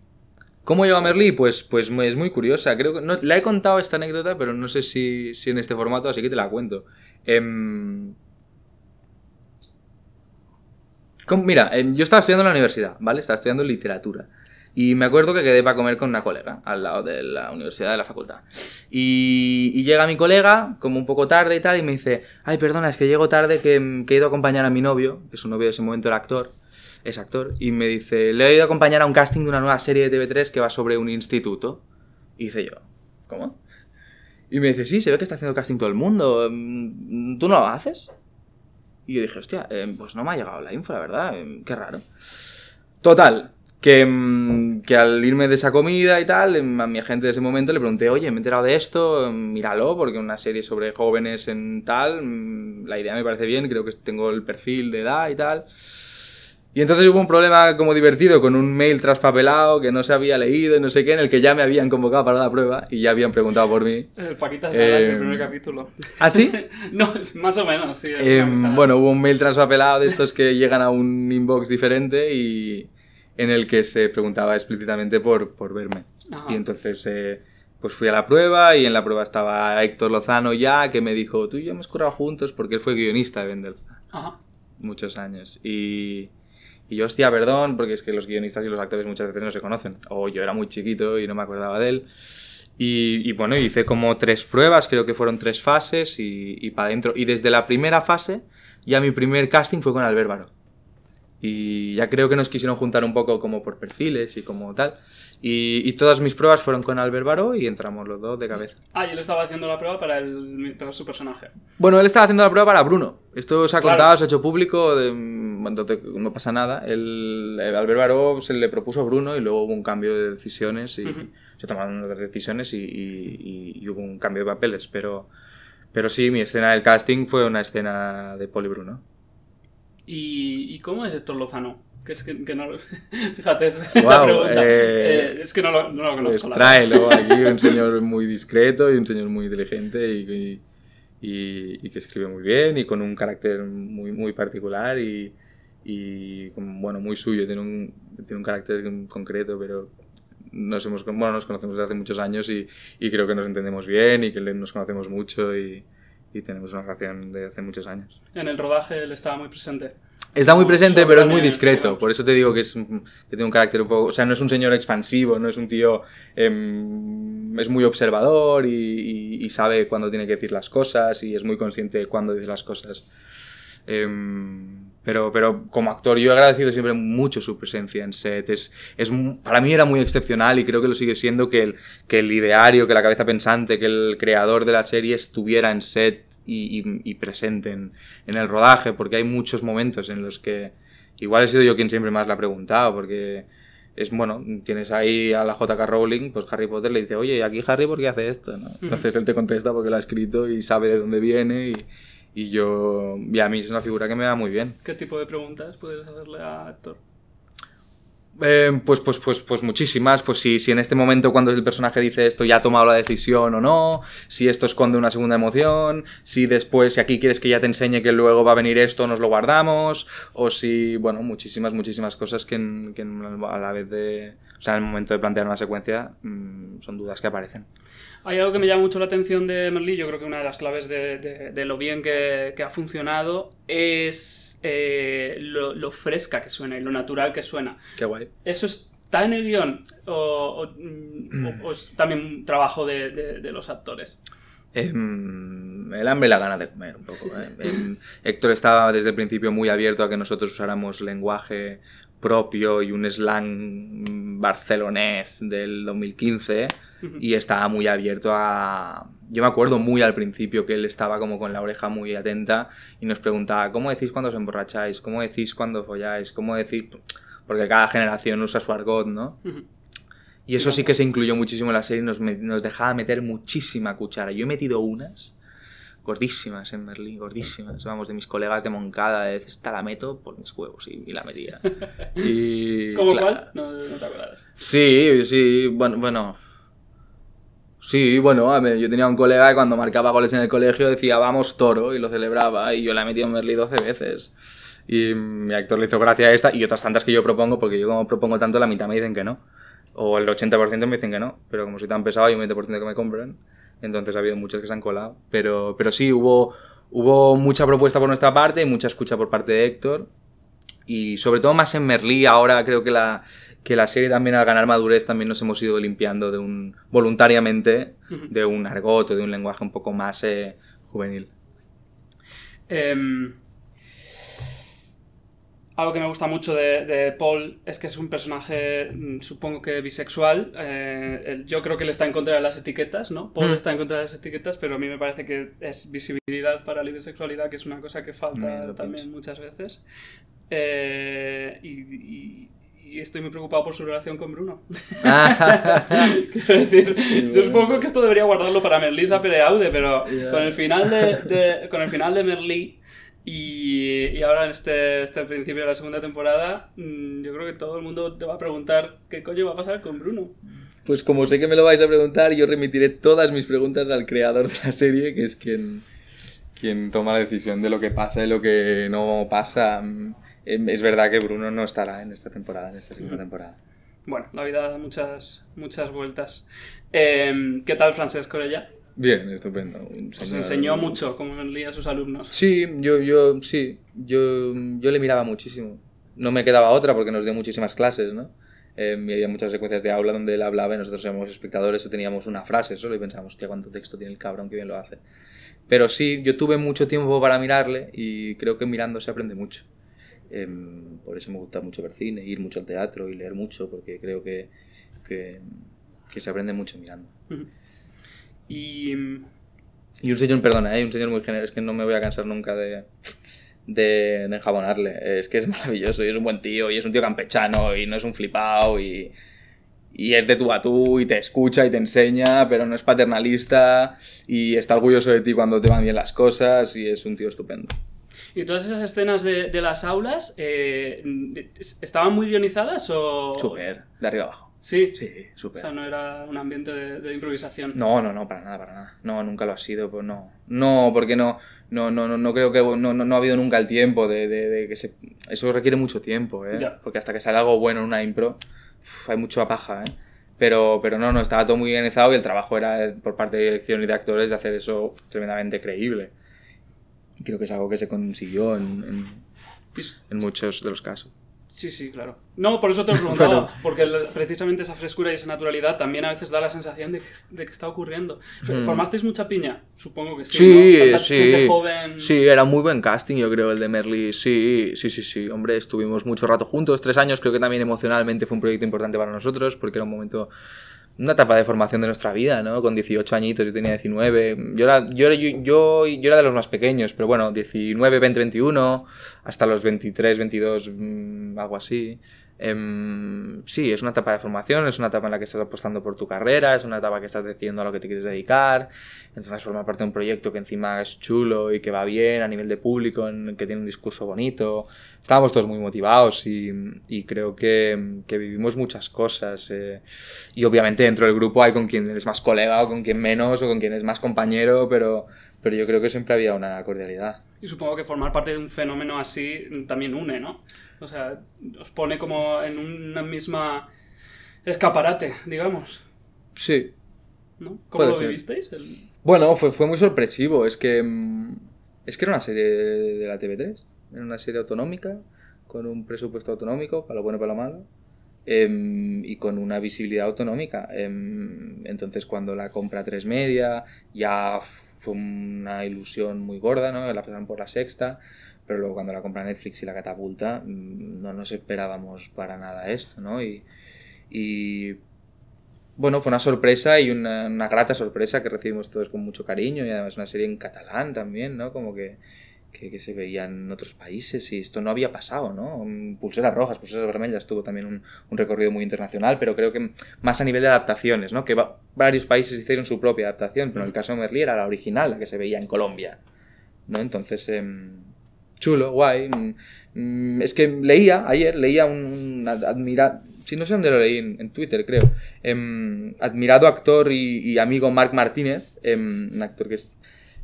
¿Cómo llegó a Merlí? Pues, pues es muy curiosa. Creo que no, la he contado esta anécdota, pero no sé si, si en este formato, así que te la cuento. Com- mira, em, yo estaba estudiando en la universidad, ¿vale? Estaba estudiando literatura. Y me acuerdo que quedé para comer con una colega al lado de la universidad de la facultad. Y, y llega mi colega, como un poco tarde y tal, y me dice, ay, perdona, es que llego tarde, que, que he ido a acompañar a mi novio, que su novio de ese momento era actor, es actor, y me dice, le he ido a acompañar a un casting de una nueva serie de TV3 que va sobre un instituto. Y dice yo, ¿cómo? Y me dice, sí, se ve que está haciendo casting todo el mundo, mm, ¿tú no lo haces? Y yo dije, hostia, eh, pues no me ha llegado la info, la verdad, eh, qué raro. Total, que, mm, que al irme de esa comida y tal, em, a mi agente de ese momento le pregunté, oye, me he enterado de esto, em, míralo, porque una serie sobre jóvenes en tal, la idea me parece bien, creo que tengo el perfil de edad y tal. Y entonces hubo un problema como divertido con un mail traspapelado que no se había leído y no sé qué, en el que ya me habían convocado para la prueba y ya habían preguntado por mí. El Paquita Salas, Eh, el primer capítulo. ¿Ah, sí? no, más o menos, sí. Em, bueno, hubo un mail traspapelado de estos que llegan a un inbox diferente y en el que se preguntaba explícitamente por, por verme. Ajá. Y entonces eh, pues fui a la prueba y en la prueba estaba Héctor Lozano ya, que me dijo, tú y yo hemos currado juntos porque él fue guionista de Vendel Ajá. muchos años. Y, y yo, hostia, perdón, porque es que los guionistas y los actores muchas veces no se conocen. O yo era muy chiquito y no me acordaba de él. Y, y bueno, hice como tres pruebas, creo que fueron tres fases y, para adentro. Y desde la primera fase, ya mi primer casting fue con Albert. Y ya creo que nos quisieron juntar un poco como por perfiles y como tal. Y, y todas mis pruebas fueron con Albert Baró y entramos los dos de cabeza. Ah, y él estaba haciendo la prueba para, el, para su personaje. Bueno, él estaba haciendo la prueba para Bruno. Esto se ha Claro. contado, se ha hecho público, de- bueno, te- no pasa nada. El, el Albert Baró se le propuso a Bruno y luego hubo un cambio de decisiones y Ujú. se tomaron otras decisiones y, y- y- hubo un cambio de papeles. Pero, pero sí, mi escena del casting fue una escena de y Bruno. ¿Y, y cómo es Héctor Lozano? Que es que, que no lo- Fíjate, es la pregunta. eh, Eh, es que no lo, no lo Pues conozco. tráelo aquí, un señor muy discreto y un señor muy inteligente y, y- y- que escribe muy bien y con un carácter muy, muy particular y, y bueno, muy suyo, tiene un, tiene un carácter concreto, pero nos, hemos, bueno, nos conocemos desde hace muchos años y, y creo que nos entendemos bien y que nos conocemos mucho y, y tenemos una relación de hace muchos años. En el rodaje él estaba muy presente. Está muy presente, pero es muy discreto. Por eso te digo que, es, que tiene un carácter un poco. O sea, no es un señor expansivo, no es un tío. em, es muy observador y, y- y sabe cuándo tiene que decir las cosas y es muy consciente de cuándo dice las cosas. Em, pero, pero como actor, yo he agradecido siempre mucho su presencia en set. Es, es, para mí era muy excepcional y creo que lo sigue siendo que el, que el ideario, que la cabeza pensante, que el creador de la serie estuviera en set y, y- y presente en, en el rodaje, porque hay muchos momentos en los que igual he sido yo quien siempre más la ha preguntado, porque es bueno, tienes ahí a la JK Rowling, pues Harry Potter le dice, oye, aquí Harry, ¿por qué hace esto? ¿no? Entonces él te contesta porque lo ha escrito y sabe de dónde viene y, y yo, y a mí es una figura que me va muy bien. ¿Qué tipo de preguntas puedes hacerle a Héctor? Eh, pues, pues, pues, pues muchísimas. Pues si, si en este momento cuando el personaje dice esto ya ha tomado la decisión o no, si esto esconde una segunda emoción, si después, si aquí quieres que ya te enseñe que luego va a venir esto, nos lo guardamos, o si, bueno, muchísimas, muchísimas cosas que, en- que en- a la vez de, o sea, en el momento de plantear una secuencia mm, son dudas que aparecen. Hay algo que me llama mucho la atención de Merlí, yo creo que una de las claves de, de- de lo bien que, que ha funcionado es eh, lo, lo fresca que suena y lo natural que suena. Qué guay. ¿Eso está en el guion o, o- mm, o- es también un trabajo de, de- de los actores? Em, el hambre y la gana de comer un poco. ¿eh? Em, Héctor estaba desde el principio muy abierto a que nosotros usáramos lenguaje propio y un slang barcelonés del 2015 y estaba muy abierto a... Yo me acuerdo muy al principio que él estaba como con la oreja muy atenta y nos preguntaba, ¿cómo decís cuando os emborracháis? ¿Cómo decís cuando folláis? ¿Cómo decís...? Porque cada generación usa su argot, ¿no? Y eso sí que se incluyó muchísimo en la serie, nos, me- nos dejaba meter muchísima cuchara. Yo he metido unas gordísimas en Berlín, gordísimas. Vamos, de mis colegas de Moncada, de esta la meto por mis huevos y, y la metía. Y, ¿Cómo claro, cuál? No, no te acuerdas. Sí, sí, bueno, bueno. Sí, bueno, a ver, yo tenía un colega que cuando marcaba goles en el colegio decía vamos toro y lo celebraba y yo la he metido en Merlí 12 veces. Y mi actor le hizo gracia a esta y otras tantas que yo propongo, porque yo como propongo tanto, la mitad me dicen que no. O el 80% me dicen que no, pero como soy tan pesado hay un 20% que me compran, entonces ha habido muchos que se han colado. Pero, pero sí, hubo, hubo mucha propuesta por nuestra parte y mucha escucha por parte de Héctor. Y sobre todo más en Merlí, ahora creo que la, que la serie también al ganar madurez también nos hemos ido limpiando de un voluntariamente de un argot o de un lenguaje un poco más eh, juvenil. Em, algo que me gusta mucho de, de Paul es que es un personaje, mm, supongo que bisexual. eh, yo creo que él está en contra de las etiquetas, ¿no? Paul Mm. está en contra de las etiquetas, pero a mí me parece que es visibilidad para la bisexualidad, que es una cosa que falta Mm, también pienso. muchas veces. Eh, y, y- y estoy muy preocupado por su relación con Bruno. Quiero decir, yo bueno. supongo que esto debería guardarlo para Merlí Sape de Aude, pero Ya. con el final de, de- con el final de Merlí, Y, y ahora en este, este principio de la segunda temporada, mm, yo creo que todo el mundo te va a preguntar qué coño va a pasar con Bruno. Pues como sé que me lo vais a preguntar, yo remitiré todas mis preguntas al creador de la serie, que es quien, quien toma la decisión de lo que pasa y lo que no pasa. Mm, Es verdad que Bruno no estará en esta temporada, en esta segunda temporada. Bueno, la vida da muchas, muchas vueltas. Eh, ¿Qué tal Francesco ella? Bien, estupendo. Os señor- enseñó mucho cómo leía a sus alumnos. Sí, yo, yo, sí, yo, yo le miraba muchísimo. No me quedaba otra porque nos dio muchísimas clases, ¿no? Eh, y había muchas secuencias de aula donde él hablaba y nosotros éramos espectadores y teníamos una frase solo y pensábamos, hostia, cuánto texto tiene el cabrón, qué bien lo hace. Pero sí, yo tuve mucho tiempo para mirarle y creo que mirando se aprende mucho. Em, por eso me gusta mucho ver cine, ir mucho al teatro y leer mucho porque creo que, que, que se aprende mucho mirando. Ujú. Y Y un señor, perdona, hay un señor muy generoso, es que no me voy a cansar nunca de, de, de enjabonarle. Es que es maravilloso y es un buen tío y es un tío campechano y no es un flipado y, y es de tú a tú y te escucha y te enseña, pero no es paternalista y está orgulloso de ti cuando te van bien las cosas y es un tío estupendo. ¿Y todas esas escenas de, de las aulas eh, estaban muy guionizadas o...? Súper, de arriba abajo. Sí. Sí, O súper. sea, no era un ambiente de, de improvisación. No, no, no, para nada, para nada. No, nunca lo ha sido, pues no. No, porque no, no, no, no, no creo que no, no, no ha habido nunca el tiempo de, de- de que se... Eso requiere mucho tiempo, ¿eh? Ya. Porque hasta que sale algo bueno en una impro, uf, hay mucha paja, ¿eh? Pero, pero no, no, estaba todo muy organizado y el trabajo era eh, por parte de dirección y de actores de hacer eso tremendamente creíble. Y creo que es algo que se consiguió en, en, en muchos de los casos. Sí, sí, claro. No, por eso te lo preguntaba, Pero- porque precisamente esa frescura y esa naturalidad también a veces da la sensación de que, de que está ocurriendo. ¿Formasteis mucha piña? Supongo que sí. Sí, ¿no? Tanta sí. gente joven. Sí, era muy buen casting, yo creo, el de Merly. Sí, sí, sí, sí. Hombre, estuvimos mucho rato juntos, tres años. Creo que también emocionalmente fue un proyecto importante para nosotros, porque era un momento, una etapa de formación de nuestra vida, ¿no? Con 18 añitos, yo tenía 19. Yo era, yo, yo, yo, yo era de los más pequeños, pero bueno, 19, 20, 21, hasta los 23, 22, mm, algo así. Em, sí, es una etapa de formación, es una etapa en la que estás apostando por tu carrera, es una etapa que estás decidiendo a lo que te quieres dedicar. Entonces formar parte de un proyecto que encima es chulo y que va bien a nivel de público, en que tiene un discurso bonito. Estábamos todos muy motivados y, creo que, que vivimos muchas cosas. eh. Y obviamente dentro del grupo hay con quien es más colega o con quien menos o con quien es más compañero, pero, pero yo creo que siempre había una cordialidad. Y supongo que formar parte de un fenómeno así también une, ¿no? O sea, os pone como en una misma escaparate, digamos. Sí, ¿no? ¿Cómo Puede lo ser. vivisteis? El- Bueno, fue, fue muy sorpresivo. Es que. mm, Es que era una serie de, la TV3. Era una serie autonómica, con un presupuesto autonómico, para lo bueno y para lo malo. em, y con una visibilidad autonómica. Em, entonces, cuando la compra 3 Media, ya fue una ilusión muy gorda, ¿no? La pasaron por la sexta. Pero luego, cuando la compra Netflix y la catapulta, mm, no nos esperábamos para nada esto, ¿no? Y. y bueno, fue una sorpresa y una, una grata sorpresa que recibimos todos con mucho cariño y además una serie en catalán también, ¿no? Como que, que, que se veía en otros países y esto no había pasado, ¿no? Mm, Pulseras rojas, pulseras vermelhas tuvo también un, un recorrido muy internacional, pero creo que más a nivel de adaptaciones, ¿no? Que va- varios países hicieron su propia adaptación, pero en el caso de Merlí era la original, la que se veía en Colombia, ¿no? Entonces, em, chulo, guay. mm, es que leía, ayer leía un, un admira- sí, no sé dónde lo leí, en, en Twitter creo, em, admirado actor y, y amigo Marc Martínez, em, un actor que es,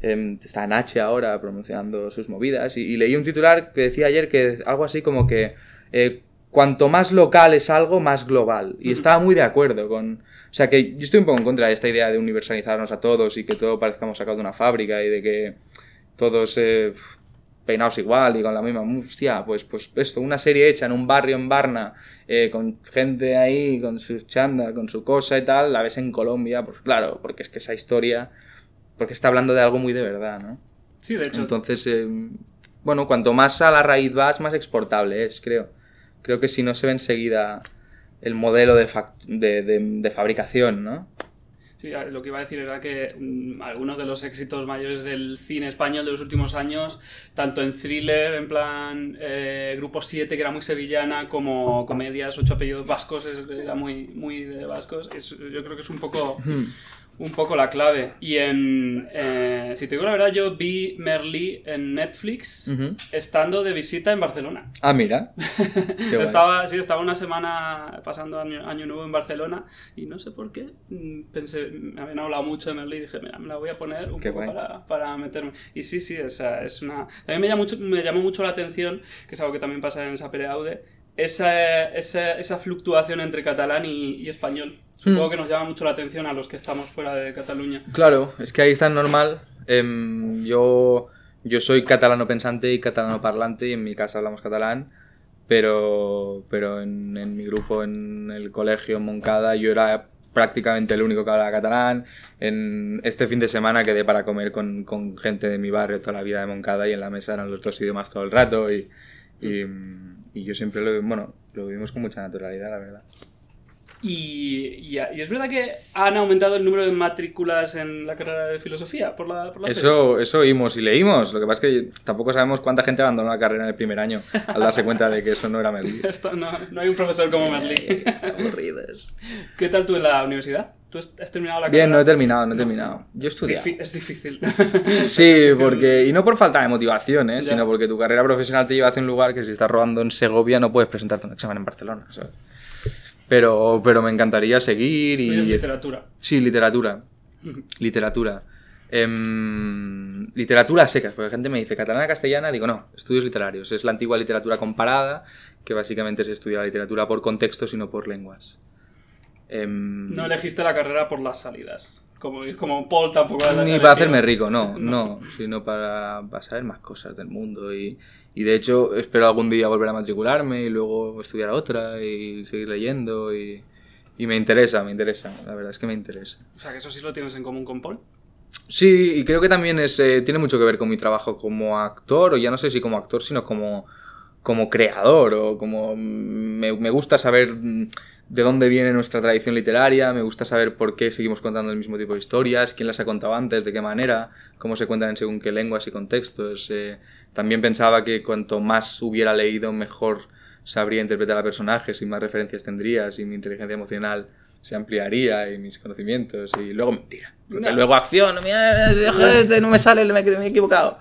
em, está en H ahora promocionando sus movidas, y, y leí un titular que decía ayer que algo así como que eh, cuanto más local es algo, más global. Y estaba muy de acuerdo con... O sea, que yo estoy un poco en contra de esta idea de universalizarnos a todos y que todo parezcamos sacado de una fábrica y de que todos eh, peinados igual y con la misma... Hostia, pues, pues esto, una serie hecha en un barrio en Varna, eh, con gente ahí, con su chanda, con su cosa y tal, la ves en Colombia, pues claro, porque es que esa historia... Porque está hablando de algo muy de verdad, ¿no? Sí, de hecho. Entonces, eh, bueno, cuanto más a la raíz vas, más exportable es, creo. Creo que si no se ve enseguida el modelo de, de, de- de fabricación, ¿no? Sí, lo que iba a decir era que mm, algunos de los éxitos mayores del cine español de los últimos años, tanto en thriller, en plan eh, Grupo 7, que era muy sevillana, como comedias, ocho apellidos vascos, es- era muy, muy de vascos, yo creo que es un poco, un poco la clave. Y en. eh, si te digo la verdad, yo vi Merlí en Netflix estando de visita en Barcelona. Ah, mira. Qué guay. estaba, sí, estaba una semana pasando año, año nuevo en Barcelona y no sé por qué. mm, Pensé, me habían hablado mucho de Merlí y dije, mira, me la voy a poner un Qué poco para, para meterme. Y sí, sí, esa es una. También me llamó mucho, me llamó mucho la atención, que es algo que también pasa en Sapere Aude, esa, esa, esa fluctuación entre catalán y, y español. Supongo Hmm. que nos llama mucho la atención a los que estamos fuera de Cataluña. Claro, es que ahí está normal. Em, yo, yo soy catalano pensante y catalano parlante y en mi casa hablamos catalán, pero, pero en, en mi grupo, en el colegio, en Moncada, yo era prácticamente el único que hablaba catalán. En este fin de semana quedé para comer con, con gente de mi barrio toda la vida de Moncada y en la mesa eran los dos idiomas todo el rato y, y, y yo siempre lo, bueno, lo vivimos con mucha naturalidad, la verdad. Y, y, y es verdad que han aumentado el número de matrículas en la carrera de filosofía por la, por la serie? Eso, eso oímos y leímos. Lo que pasa es que tampoco sabemos cuánta gente abandonó la carrera en el primer año al darse cuenta de que eso no era Merlí. Esto no, no hay un profesor como Merlí. Aburridos. ¿Qué tal tú en la universidad? ¿Tú has terminado la Bien, carrera? no he terminado, no he terminado. Yo estudié. Es difícil. Sí, porque. Y no por falta de motivación, ¿eh? Sino porque tu carrera profesional te lleva hacia un lugar que si estás rodando en Segovia no puedes presentarte un examen en Barcelona. ¿sabes? Pero, pero me encantaría seguir Estudias y. literatura. Sí, literatura. Literatura. Em, literatura secas, porque la gente me dice catalana castellana, digo no, estudios literarios. Es la antigua literatura comparada, que básicamente se estudia la literatura por contextos y no por lenguas. Em, No elegiste la carrera por las salidas. Como, como Paul tampoco ni para hacerme rico, no, no, sino para, para saber más cosas del mundo. Y, y de hecho, espero algún día volver a matricularme y luego estudiar otra y seguir leyendo. Y, y me interesa, me interesa, la verdad es que me interesa. O sea, que eso sí lo tienes en común con Paul. Sí, y creo que también es, eh, tiene mucho que ver con mi trabajo como actor, o ya no sé si como actor, sino como, como creador, o como... Me, me gusta saber mm, de dónde viene nuestra tradición literaria, me gusta saber por qué seguimos contando el mismo tipo de historias, quién las ha contado antes, de qué manera, cómo se cuentan en según qué lenguas y contextos. eh. también pensaba que cuanto más hubiera leído, mejor sabría interpretar a personajes y más referencias tendrías y mi inteligencia emocional se ampliaría y mis conocimientos y luego mentira. No. luego acción, este no me sale, me, me he equivocado.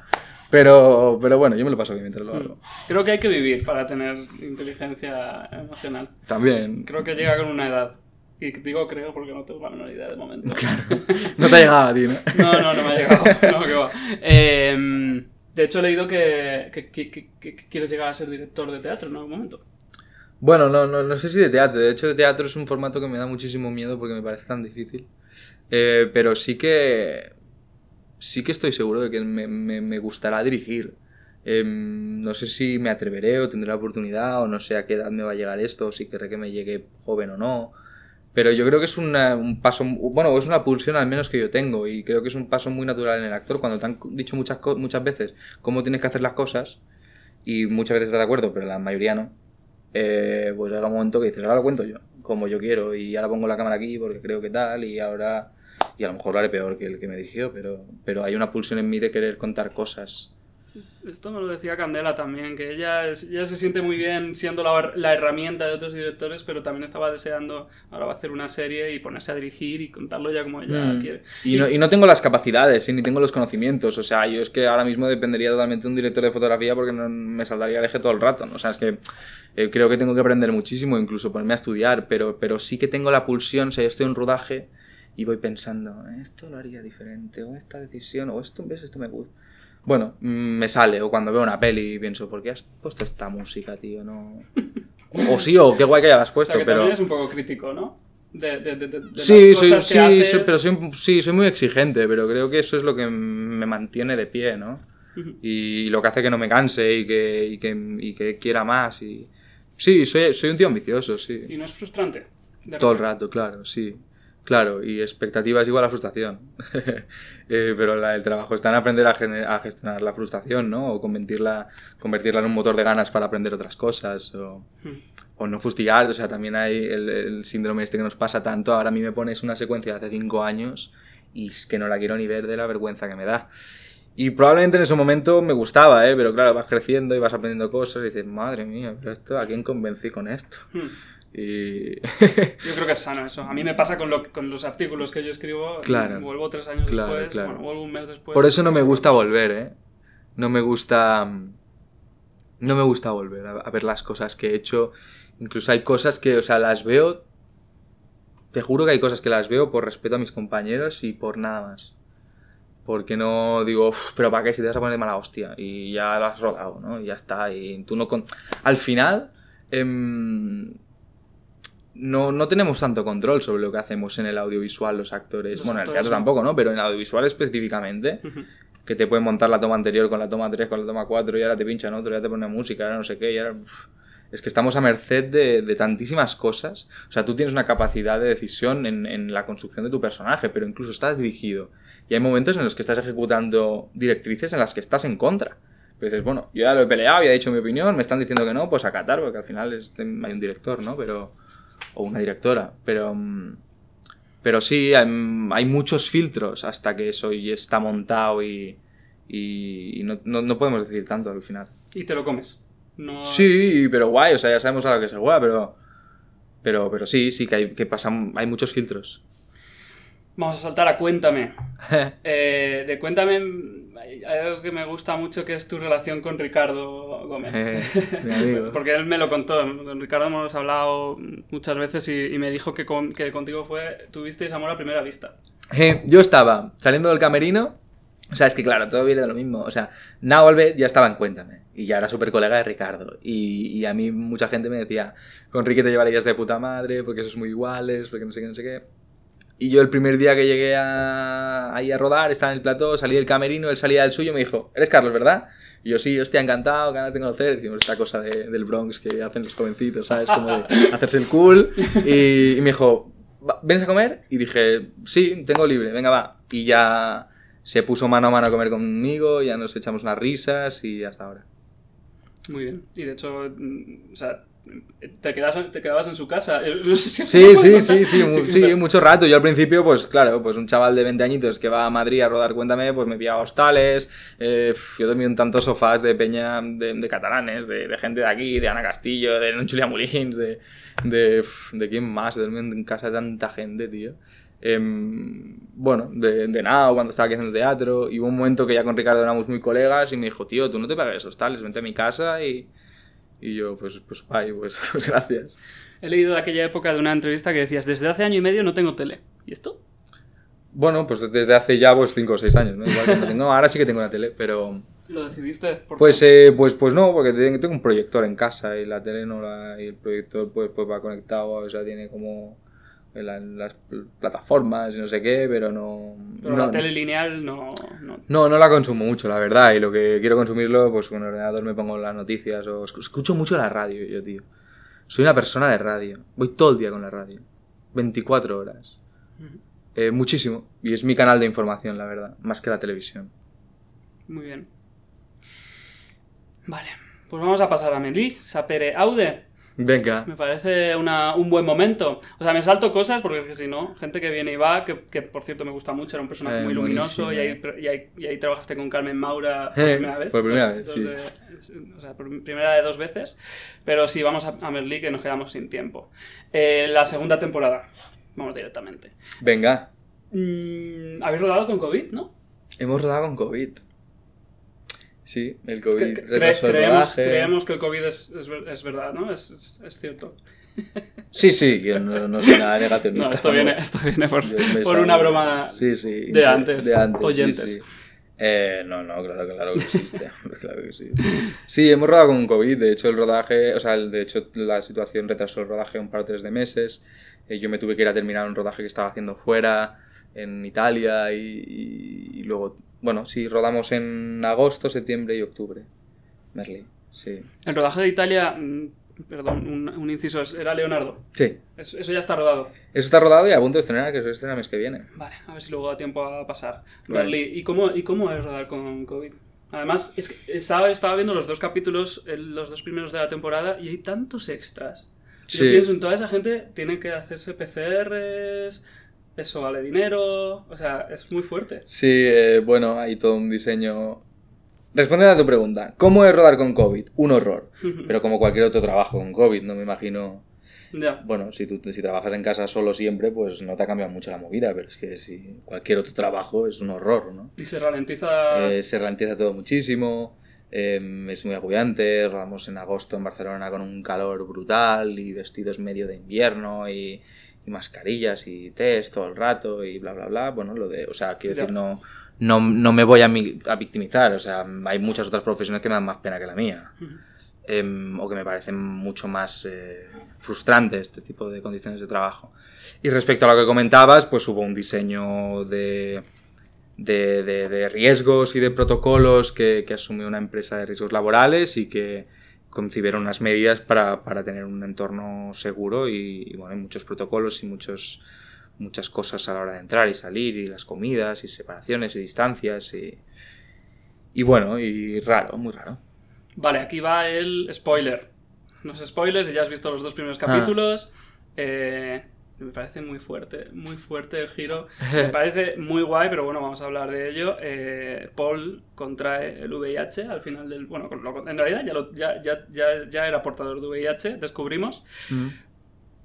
Pero, pero bueno, yo me lo paso bien mientras lo hago. Creo que hay que vivir para tener inteligencia emocional. También. Creo que llega con una edad. Y digo creo porque no tengo la menor idea de momento. No te ha llegado a ti, ¿no? No, no, no me ha llegado. No, que va. Eh, de hecho, he leído que, que- que- que- que quieres llegar a ser director de teatro en algún momento. Bueno, no, no, no sé si de teatro. De hecho, de teatro es un formato que me da muchísimo miedo porque me parece tan difícil. Eh, pero sí que. Sí que estoy seguro de que me, me- me gustará dirigir. Em, no sé si me atreveré o tendré la oportunidad o no sé a qué edad me va a llegar esto o si querré que me llegue joven o no. Pero yo creo que es una- un paso, bueno, es una pulsión al menos que yo tengo y creo que es un paso muy natural en el actor. Cuando te han dicho muchas, muchas veces cómo tienes que hacer las cosas y muchas veces estás de acuerdo, pero la mayoría no, eh, pues llega un momento que dices, ahora lo cuento yo, como yo quiero y ahora pongo la cámara aquí porque creo que tal y ahora... Y a lo mejor lo haré peor que el que me dirigió, pero, pero hay una pulsión en mí de querer contar cosas. Esto me lo decía Candela también, que ella, es- ella se siente muy bien siendo la, la herramienta de otros directores, pero también estaba deseando, ahora va a hacer una serie y ponerse a dirigir y contarlo ya como ella Mm. quiere. Y no, y no tengo las capacidades, ¿sí? ni tengo los conocimientos. O sea, yo es que ahora mismo dependería totalmente de un director de fotografía porque no, me saltaría el eje todo el rato. ¿no? O sea, es que eh, creo que tengo que aprender muchísimo, incluso ponerme a estudiar, pero, pero sí que tengo la pulsión, o sea, yo estoy en rodaje y voy pensando, esto lo haría diferente, o esta decisión, o esto, ¿ves? Esto me gusta. Bueno, mm, me sale, o cuando veo una peli pienso, ¿por qué has puesto esta música, tío? No... O sí, o qué guay que hayas O puesto, sea, que pero... también es un poco crítico, ¿no? De, de, de, de- Sí, soy, sí, haces. soy- pero soy, sí, soy muy exigente, pero creo que eso es lo que me mantiene de pie, ¿no? Y lo que hace que no me canse y que, y que, y que quiera más. Y... Sí, soy, soy un tío ambicioso, sí. Y no es frustrante. Todo el rato, claro, sí. Claro, y expectativa es igual a frustración. Eh, pero la- el trabajo está en aprender a, a gestionar la frustración, ¿no? O convertirla, convertirla en un motor de ganas para aprender otras cosas. O, o no fustigar, o sea, también hay el, el síndrome este que nos pasa tanto. Ahora a mí me pones una secuencia de hace cinco años y es que no la quiero ni ver de la vergüenza que me da. Y probablemente en ese momento me gustaba, ¿eh? Pero claro, vas creciendo y vas aprendiendo cosas y dices, madre mía, pero esto, ¿a quién convencí con esto? Hmm. Y... Yo creo que es sano eso. A mí me pasa con, lo, con los artículos que yo escribo. Claro. Vuelvo tres años Claro, después, claro. bueno, vuelvo un mes después. Por eso no me gusta volver, ¿eh? No me gusta... No me gusta volver a, a ver las cosas que he hecho. Incluso hay cosas que, o sea, las veo... Te juro que hay cosas que las veo por respeto a mis compañeros y por nada más. Porque no digo, "Uf, pero ¿para qué? Si te vas a poner de mala hostia. Y ya lo has rodado, ¿no? Y ya está. Y tú no... Con... Al final... em, no, no tenemos tanto control sobre lo que hacemos en el audiovisual los actores. Los bueno, en el teatro no. tampoco, ¿no? Pero en el audiovisual específicamente Ujú. que te pueden montar la toma anterior con la toma 3, con la toma 4, y ahora te pinchan otro, ya te ponen música, ahora no sé qué, y ahora... Es que estamos a merced de, de tantísimas cosas. O sea, tú tienes una capacidad de decisión en, en la construcción de tu personaje, pero incluso estás dirigido. Y hay momentos en los que estás ejecutando directrices en las que estás en contra. Pero dices, bueno, yo ya lo he peleado, ya he dicho mi opinión, me están diciendo que no, pues acatar, porque al final es- hay un director, ¿no? Pero... O una directora, pero... mm, pero sí, hay, hay muchos filtros hasta que eso ya está montado y, y, y no, no- no podemos decir tanto al final. Y te lo comes. No... Sí, pero guay, o sea, ya sabemos a lo que se juega, pero... Pero, pero sí, sí, que hay, que pasan, hay muchos filtros. Vamos a saltar a Cuéntame. Eh, de Cuéntame hay algo que me gusta mucho que es tu relación con Ricardo Gómez. Eh. Porque él me lo contó. Con Ricardo hemos hablado muchas veces y, y me dijo que, con- que contigo fue tuvisteis amor a primera vista. Eh, yo estaba saliendo del camerino. O sea, es que claro, todo viene de lo mismo. O sea, Naolve ya estaba en Cuéntame. Y ya era súper colega de Ricardo. Y, y a mí mucha gente me decía, con Ricky te llevarías de puta madre, porque sois muy iguales, porque no sé qué, no sé qué. Y yo el primer día que llegué a, ahí a rodar, estaba en el plató, salí del camerino, él salía del suyo, me dijo, eres Carlos, ¿verdad? Y yo, sí, hostia, encantado, ganas de conocer. Decimos esta cosa de- del Bronx que hacen los jovencitos, ¿sabes? Como de hacerse el cool. Y, y me dijo, "Va, ¿vienes a comer? Y dije, sí, tengo libre, venga, va. Y ya se puso mano a mano a comer conmigo, ya nos echamos unas risas y hasta ahora. Muy bien. Y de hecho, mm, o sea, te, quedas, te quedabas en su casa. Eh, No sé si esto Sí, sí, sí, sí, mu- sí, mucho rato. Yo al principio, pues claro, pues un chaval de 20 añitos que va a Madrid a rodar Cuéntame, pues me pillaba hostales. eh, yo dormí en tantos sofás de peña de, de catalanes, de, de gente de aquí, de Ana Castillo, de Julia Mulins, de, de, de quién más. Dormí en casa de tanta gente, tío. Em, bueno, de, de Nao, cuando estaba aquí haciendo teatro. Y hubo un momento que ya con Ricardo éramos muy colegas y me dijo, tío, tú no te pagues hostales, vente a mi casa y... Y yo, pues, pues, guay, pues, pues gracias. He leído de aquella época de una entrevista que decías, desde hace año y medio no tengo tele. ¿Y esto? Bueno, pues desde hace ya pues 5 o 6 años, ¿no? Igual que no ahora sí que tengo la tele, pero... ¿Lo decidiste? ¿Por Pues, eh, pues, pues no, porque tengo tengo un proyector en casa y la tele no la... Y el proyector pues, pues va conectado, o sea, tiene como la- las pl- plataformas y no sé qué, pero no... Pero no, la tele lineal no... no. no, no la consumo mucho, la verdad, y lo que quiero consumirlo, pues con el ordenador me pongo las noticias o... escu- Escucho mucho la radio yo, tío. Soy una persona de radio. Voy todo el día con la radio. 24 horas. Eh, muchísimo. Y es mi canal de información, la verdad. Más que la televisión. Muy bien. Vale. Pues vamos a pasar a Meli, Sapere Aude. Venga. Me parece una- un buen momento. O sea, me salto cosas porque es que si no, gente que viene y va, que, que, por cierto me gusta mucho, era un personaje Eh, muy luminoso y ahí, y, ahí, y ahí trabajaste con Carmen Maura por Eh, primera vez. por primera vez, sí. de- o sea, por primera de dos veces. Pero sí, vamos a, a Merlí que nos quedamos sin tiempo. Eh, la segunda temporada. Vamos directamente. Venga. Mm, Habéis rodado con COVID, ¿no? Hemos rodado con COVID. Sí, el COVID Cre- cre- retrasó el creemos, rodaje. creemos que el COVID es, es, es verdad, ¿no? Es, es, cierto. Sí, sí, yo no, no soy nada negacionista. No, esto viene, esto viene por, por una broma Sí, sí. de antes, De antes, sí, oyentes. sí. Eh, no, no, claro, claro que existe. claro que sí. Sí, hemos rodado con COVID. De hecho, el rodaje, o sea, el- de hecho, la situación retrasó el rodaje un par o tres de meses. Eh, yo me tuve que ir a terminar un rodaje que estaba haciendo fuera, en Italia, y, y- y luego, bueno, sí, rodamos en agosto, septiembre y octubre. Merlí, sí. El rodaje de Italia, mm, perdón, un, un inciso, era Leonardo. Sí. Eso, eso ya está rodado. Eso está rodado y a punto de estrenar, que se estrena el mes que viene. Vale, a ver si luego da tiempo a pasar. Vale. Merlí, ¿y cómo, ¿y cómo es rodar con COVID? Además, es que estaba, estaba viendo los dos capítulos, los dos primeros de la temporada, y hay tantos extras. Yo Sí. pienso en toda esa gente, tienen que hacerse PCRs, eso vale dinero, o sea, es muy fuerte. Sí, eh, bueno, hay todo un diseño. Respondiendo a tu pregunta, ¿cómo es rodar con COVID? Un horror. Pero como cualquier otro trabajo con COVID, no me imagino Ya. Bueno, si tú si trabajas en casa solo siempre, pues no te ha cambiado mucho la movida, pero es que si cualquier otro trabajo es un horror, ¿no? Y se ralentiza. Eh, se ralentiza todo muchísimo, eh, es muy agobiante, rodamos en agosto en Barcelona con un calor brutal y vestidos medio de invierno y, y mascarillas y test todo el rato y bla, bla, bla. Bueno, lo de, o sea, quiero decir, no, no, no me voy a, mi- a victimizar, o sea, hay muchas otras profesiones que me dan más pena que la mía. Em, o que me parecen mucho más eh, frustrantes este tipo de condiciones de trabajo. Y respecto a lo que comentabas, pues hubo un diseño de, de, de- de riesgos y de protocolos que, que asumió una empresa de riesgos laborales y que concibieron unas medidas para, para tener un entorno seguro y, y, bueno, hay muchos protocolos y muchos, muchas cosas a la hora de entrar y salir y las comidas y separaciones y distancias y, y bueno, y raro, muy raro. Vale, aquí va el spoiler. No es spoilers, si ya has visto los dos Ah. primeros capítulos. Eh, me parece muy fuerte, muy fuerte el giro. Me parece muy guay, pero bueno, vamos a hablar de ello. Eh, Paul contrae el VIH al final del... Bueno, lo- en realidad ya, lo- ya, ya, ya, era portador de VIH, descubrimos,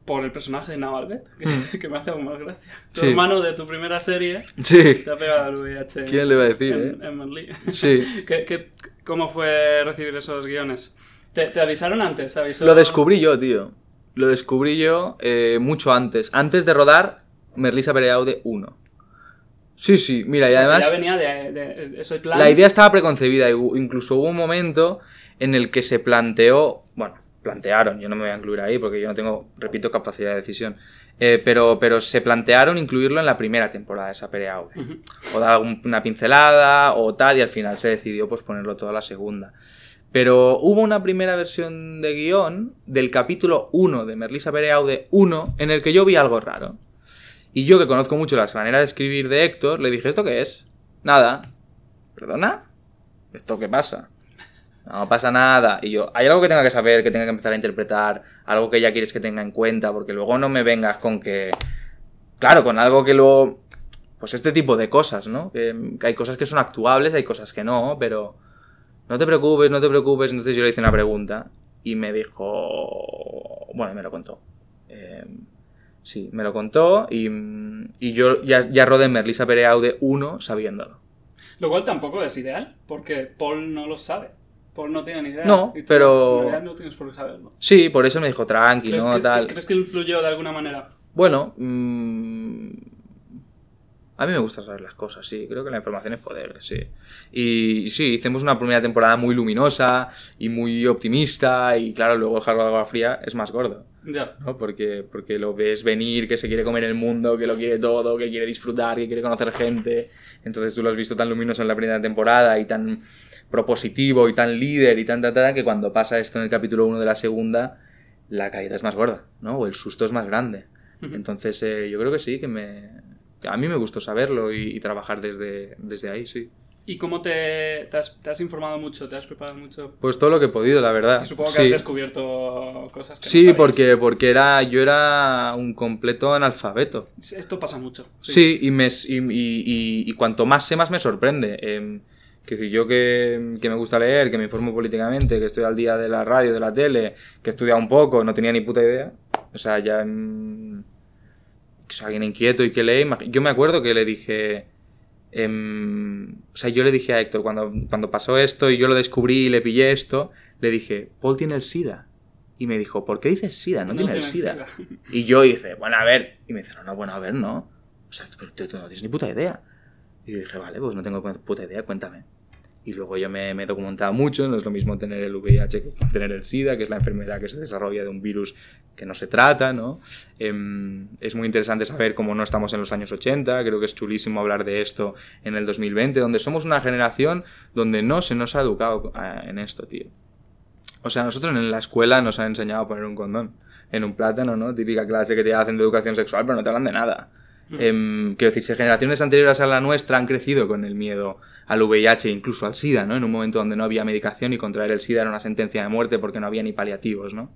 por el personaje de Navalbet, que, que me hace aún más gracia. Tu Sí. hermano de tu primera serie Sí. te ha pegado el VIH. ¿Quién le iba a decir, en, eh? en Merlí. Sí. ¿Qué, qué, cómo fue recibir esos guiones? ¿Te, te avisaron antes? ¿Te avisó... Lo descubrí yo, tío. Lo descubrí yo eh, mucho antes. Antes de rodar Merlisa Pereaude 1. Sí, sí, mira, y O además... Ya venía de, de, de- ese plan. La idea estaba preconcebida, incluso hubo un momento en el que se planteó, bueno, plantearon, yo no me voy a incluir ahí porque yo no tengo, repito, capacidad de decisión, eh, pero, pero se plantearon incluirlo en la primera temporada de esa Pereaude. Ujú. O dar una pincelada o tal, y al final se decidió pues ponerlo todo a la segunda. Pero hubo una primera versión de guion del capítulo 1 de Merlisa Pereaude 1 en el que yo vi algo raro. Y yo, que conozco mucho la manera de escribir de Héctor, le dije, ¿esto qué es? Nada. ¿Perdona? ¿Esto qué pasa? No pasa nada. Y yo, ¿hay algo que tenga que saber, que tenga que empezar a interpretar? Algo que ya quieres que tenga en cuenta, porque luego no me vengas con que... Claro, con algo que luego... Pues este tipo de cosas, ¿no? Que, hay cosas que son actuables, hay cosas que no, pero... No te preocupes, no te preocupes. Entonces yo le hice una pregunta y me dijo... Bueno, me lo contó. Eh, sí, me lo contó y, y yo ya, ya rodé Merlisa Pereaude 1 sabiéndolo. Lo cual tampoco es ideal, porque Paul no lo sabe. Paul no tiene ni idea. No, y tú, pero- en realidad no tienes por qué saberlo. Sí, por eso me dijo tranqui, ¿Crees, ¿no? que, Tal. ¿Crees que influyó de alguna manera? Bueno, mm, a mí me gusta saber las cosas, sí. Creo que la información es poder, sí. Y, sí, hicimos una primera temporada muy luminosa y muy optimista. Y claro, luego el jarro de agua fría es más gordo, Ya. ¿no? Porque, porque lo ves venir, que se quiere comer el mundo, que lo quiere todo, que quiere disfrutar, que quiere conocer gente. Entonces tú lo has visto tan luminoso en la primera temporada y tan propositivo y tan líder y tan, tan, tan, que cuando pasa esto en el capítulo 1 de la segunda, la caída es más gorda, ¿no? O el susto es más grande. Entonces, eh, yo creo que sí, que me. A mí me gustó saberlo y, y trabajar desde, desde ahí, sí. ¿Y cómo te, te, has, te has informado mucho? ¿Te has preparado mucho? Pues todo lo que he podido, la verdad. Y supongo que sí, has descubierto cosas que sí porque, porque era, yo era un completo analfabeto. Esto pasa mucho. Sí, y, me, y, y- y- y cuanto más sé, más me sorprende. Eh, que decir, yo que, que me gusta leer, que me informo políticamente, que estoy al día de la radio, de la tele, que he estudiado un poco, no tenía ni puta idea. O sea, ya... mm, soy alguien inquieto y que lee. Yo me acuerdo que le dije... em, o sea, yo le dije a Héctor, cuando, cuando pasó esto y yo lo descubrí y le pillé esto, le dije, Paul tiene el SIDA. Y me dijo, ¿por qué dices SIDA? No, tiene el SIDA. Y yo hice, bueno, a ver. Y me dice, no, no, bueno, a ver, no. O sea, pero tú, tú no tienes ni puta idea. Y yo dije, vale, pues no tengo puta idea, cuéntame. Y luego yo me, me he documentado mucho, no es lo mismo tener el VIH que tener el SIDA, que es la enfermedad que se desarrolla de un virus que no se trata, ¿no? Em, es muy interesante saber cómo no estamos en los años 80, creo que es chulísimo hablar de esto en el 2020, donde somos una generación donde no se nos ha educado eh, en esto, tío. O sea, nosotros en la escuela nos han enseñado a poner un condón en un plátano, ¿no? Típica clase que te hacen de educación sexual, pero no te hablan de nada. Em, quiero decir, si generaciones anteriores a la nuestra han crecido con el miedo al VIH, incluso al SIDA, ¿no? En un momento donde no había medicación y contraer el SIDA era una sentencia de muerte porque no había ni paliativos, ¿no?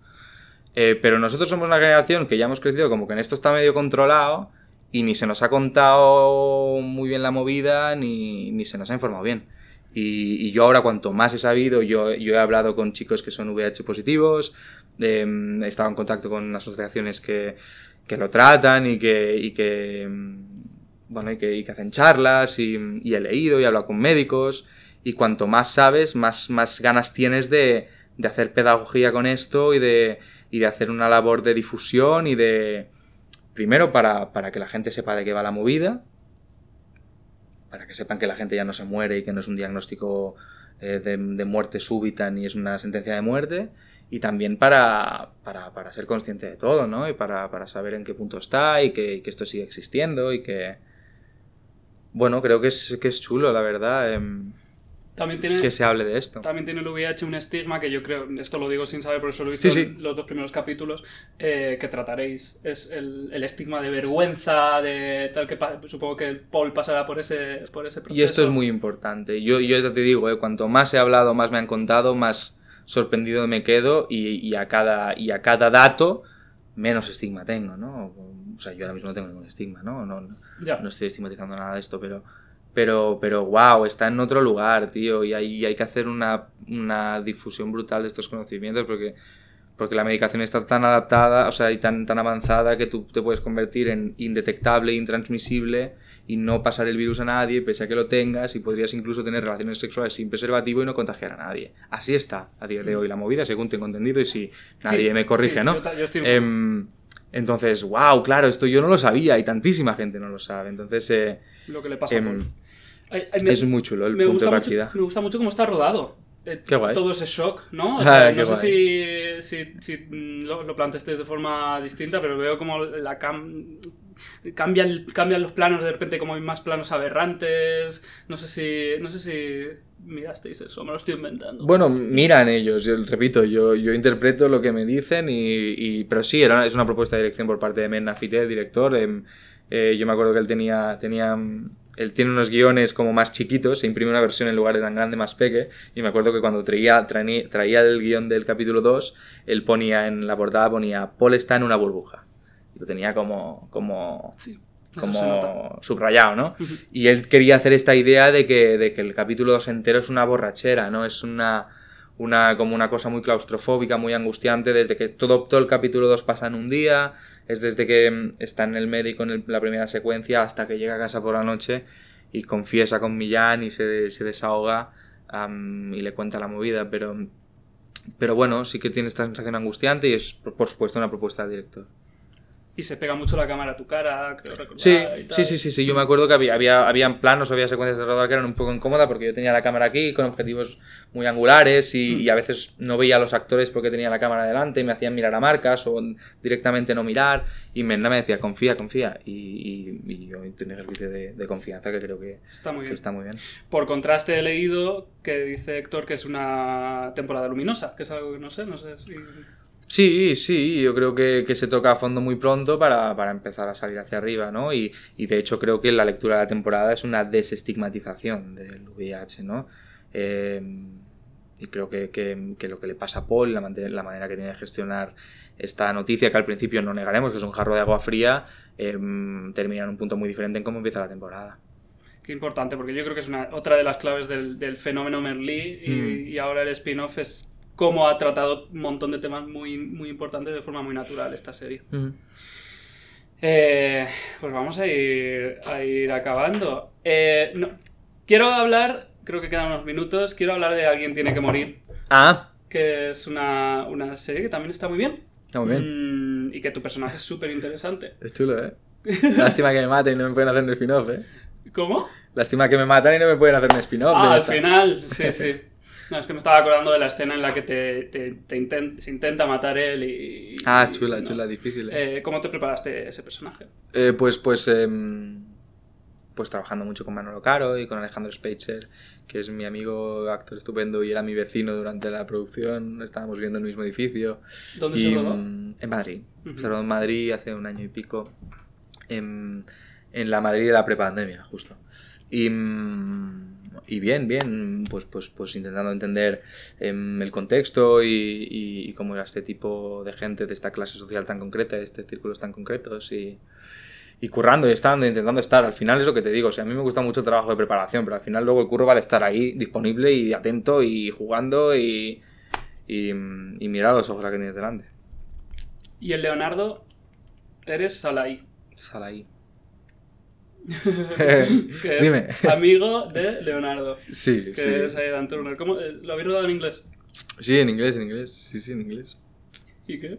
Eh, pero nosotros somos una generación que ya hemos crecido como que en esto está medio controlado y ni se nos ha contado muy bien la movida ni, ni se nos ha informado bien. Y, y yo ahora cuanto más he sabido, yo, yo he hablado con chicos que son VIH positivos, em, he estado en contacto con asociaciones que, que lo tratan y que, y que, em, bueno, y que, hacen charlas y, y he leído y he hablado con médicos y cuanto más sabes, más, más ganas tienes de, de hacer pedagogía con esto y de, y de hacer una labor de difusión y de, primero para, para que la gente sepa de qué va la movida, para que sepan que la gente ya no se muere y que no es un diagnóstico eh, de, de muerte súbita ni es una sentencia de muerte, y también para, para, para ser consciente de todo, ¿no? Y para, para saber en qué punto está y que, y que esto sigue existiendo y que... Bueno, creo que es, que es chulo, la verdad, em, También tiene, que se hable de esto. también tiene el VIH un estigma que yo creo, esto lo digo sin saber, por eso lo he visto Sí, sí. en los dos primeros capítulos, eh, que trataréis. Es el, el estigma de vergüenza, de tal que supongo que Paul pasará por ese, por ese proceso. Y esto es muy importante. Yo, yo ya te digo, eh, cuanto más he hablado, más me han contado, más sorprendido me quedo y, y a, cada, y a cada dato menos estigma tengo, ¿no? O sea, yo ahora mismo no tengo ningún estigma, ¿no? No, no, estoy estigmatizando nada de esto, pero, pero, pero wow, está en otro lugar, tío, y hay, y hay que hacer una, una difusión brutal de estos conocimientos porque, porque la medicación está tan adaptada, o sea, y tan, tan avanzada que tú te puedes convertir en indetectable, intransmisible y no pasar el virus a nadie, pese a que lo tengas, y podrías incluso tener relaciones sexuales sin preservativo y no contagiar a nadie. Así está a día de hoy la movida, según tengo entendido, y si nadie Sí, me corrige, sí, ¿no? yo ta- yo estoy informado. Em, entonces, wow, claro, esto yo no lo sabía y tantísima gente no lo sabe. Entonces, eh, Lo que le pasa a em, Paul. Ay, ay, me- es muy chulo el me punto gusta, de mucho, partida. me gusta mucho cómo está rodado. Eh, Qué guay. Todo ese shock, ¿no? O sea, qué no sé si, si, si, mm, lo, lo planteaste de forma distinta, pero veo como la cam... cambian, cambian los planos, de repente como hay más planos aberrantes. No sé si, no sé si mirasteis eso, me lo estoy inventando. Bueno, miran ellos, yo repito, yo, yo interpreto lo que me dicen, y, y- pero sí, era, es una propuesta de dirección por parte de Menna Fité, el director. em, eh, yo me acuerdo que él tenía, tenía, él tiene unos guiones como más chiquitos, se imprime una versión en lugar de tan grande, más peque, y me acuerdo que cuando traía, traía, traía el guion del capítulo 2, él ponía en la portada, ponía, Paul está en una burbuja. Lo tenía como, como, sí, como subrayado, ¿no? Y él quería hacer esta idea de que, de que el capítulo 2 entero es una borrachera, ¿no? Es una, una, como una cosa muy claustrofóbica, muy angustiante, desde que todo, todo el capítulo 2 pasa en un día, es desde que mm, está en el médico en el- la primera secuencia hasta que llega a casa por la noche y confiesa con Millán y se, se desahoga y le cuenta la movida, pero, pero bueno, sí que tiene esta sensación angustiante y es, por por supuesto, una propuesta del director. Y se pega mucho la cámara a tu cara, creo recordar. Sí, y tal. sí, sí, sí, sí, yo me acuerdo que había, había, habían planos había secuencias de rodar que eran un poco incómodas porque yo tenía la cámara aquí con objetivos muy angulares y, Mm. y a veces no veía a los actores porque tenía la cámara delante y me hacían mirar a marcas o directamente no mirar y Menda me decía confía, confía y, y- y yo tenía ejercicio de, de confianza que creo que, Está muy que bien. está muy bien. Por contraste he leído que dice Héctor que es una temporada luminosa, que es algo que no sé, no sé si... Sí, sí, yo creo que, que se toca a fondo muy pronto para, para empezar a salir hacia arriba, ¿no? Y, y de hecho creo que la lectura de la temporada es una desestigmatización del VIH, ¿no? Eh, y creo que, que- que lo que le pasa a Paul, la, la manera que tiene de gestionar esta noticia, que al principio no negaremos que es un jarro de agua fría, eh, termina en un punto muy diferente en cómo empieza la temporada. Qué importante, porque yo creo que es una, otra de las claves del, del fenómeno Merlí y, Mm. y ahora el spin-off es cómo ha tratado un montón de temas muy, muy importantes de forma muy natural esta serie. Eh, pues vamos a ir, a ir acabando. Eh, no, quiero hablar, creo que quedan unos minutos, quiero hablar de Alguien tiene que morir, Ah, que es una, una serie que también está muy bien. está muy bien. Mm, y que tu personaje es súper interesante. Es chulo, ¿eh? Lástima que me maten y no me pueden hacer un spin-off, ¿eh? ¿Cómo? Lástima que me matan y no me pueden hacer un spin-off. Ah, al final, sí, sí. No, es que me estaba acordando de la escena en la que te, te- se intenta matar él y... Ah, y- chula, no. chula, difícil. ¿eh? Eh, ¿Cómo te preparaste ese personaje? Eh, pues, pues, em, pues trabajando mucho con Manolo Caro y con Alejandro Speitzer, que es mi amigo, actor estupendo y era mi vecino durante la producción. Estábamos viviendo en el mismo edificio. ¿Dónde y, se rodó? mm, En Madrid. Se rodó en Madrid hace un año y pico. En, en la Madrid de la prepandemia, justo. Y, mm, y bien, bien, pues, pues, pues intentando entender em, el contexto y, y- y cómo era este tipo de gente de esta clase social tan concreta, de este círculos tan concretos y, y currando y estando, intentando estar. Al final es lo que te digo, o sea, a mí me gusta mucho el trabajo de preparación, pero al final luego el curro va de estar ahí, disponible y atento y jugando y, y, y mirar los ojos a que tienes delante. Y el Leonardo, eres Salai. Sal ahí. que es Dime. amigo de Leonardo. Sí, Que sí. es Aidan Turner. ¿Cómo? eh, ¿Lo habéis rodado en inglés? Sí, en inglés, en inglés. Sí, sí, en inglés. ¿Y qué?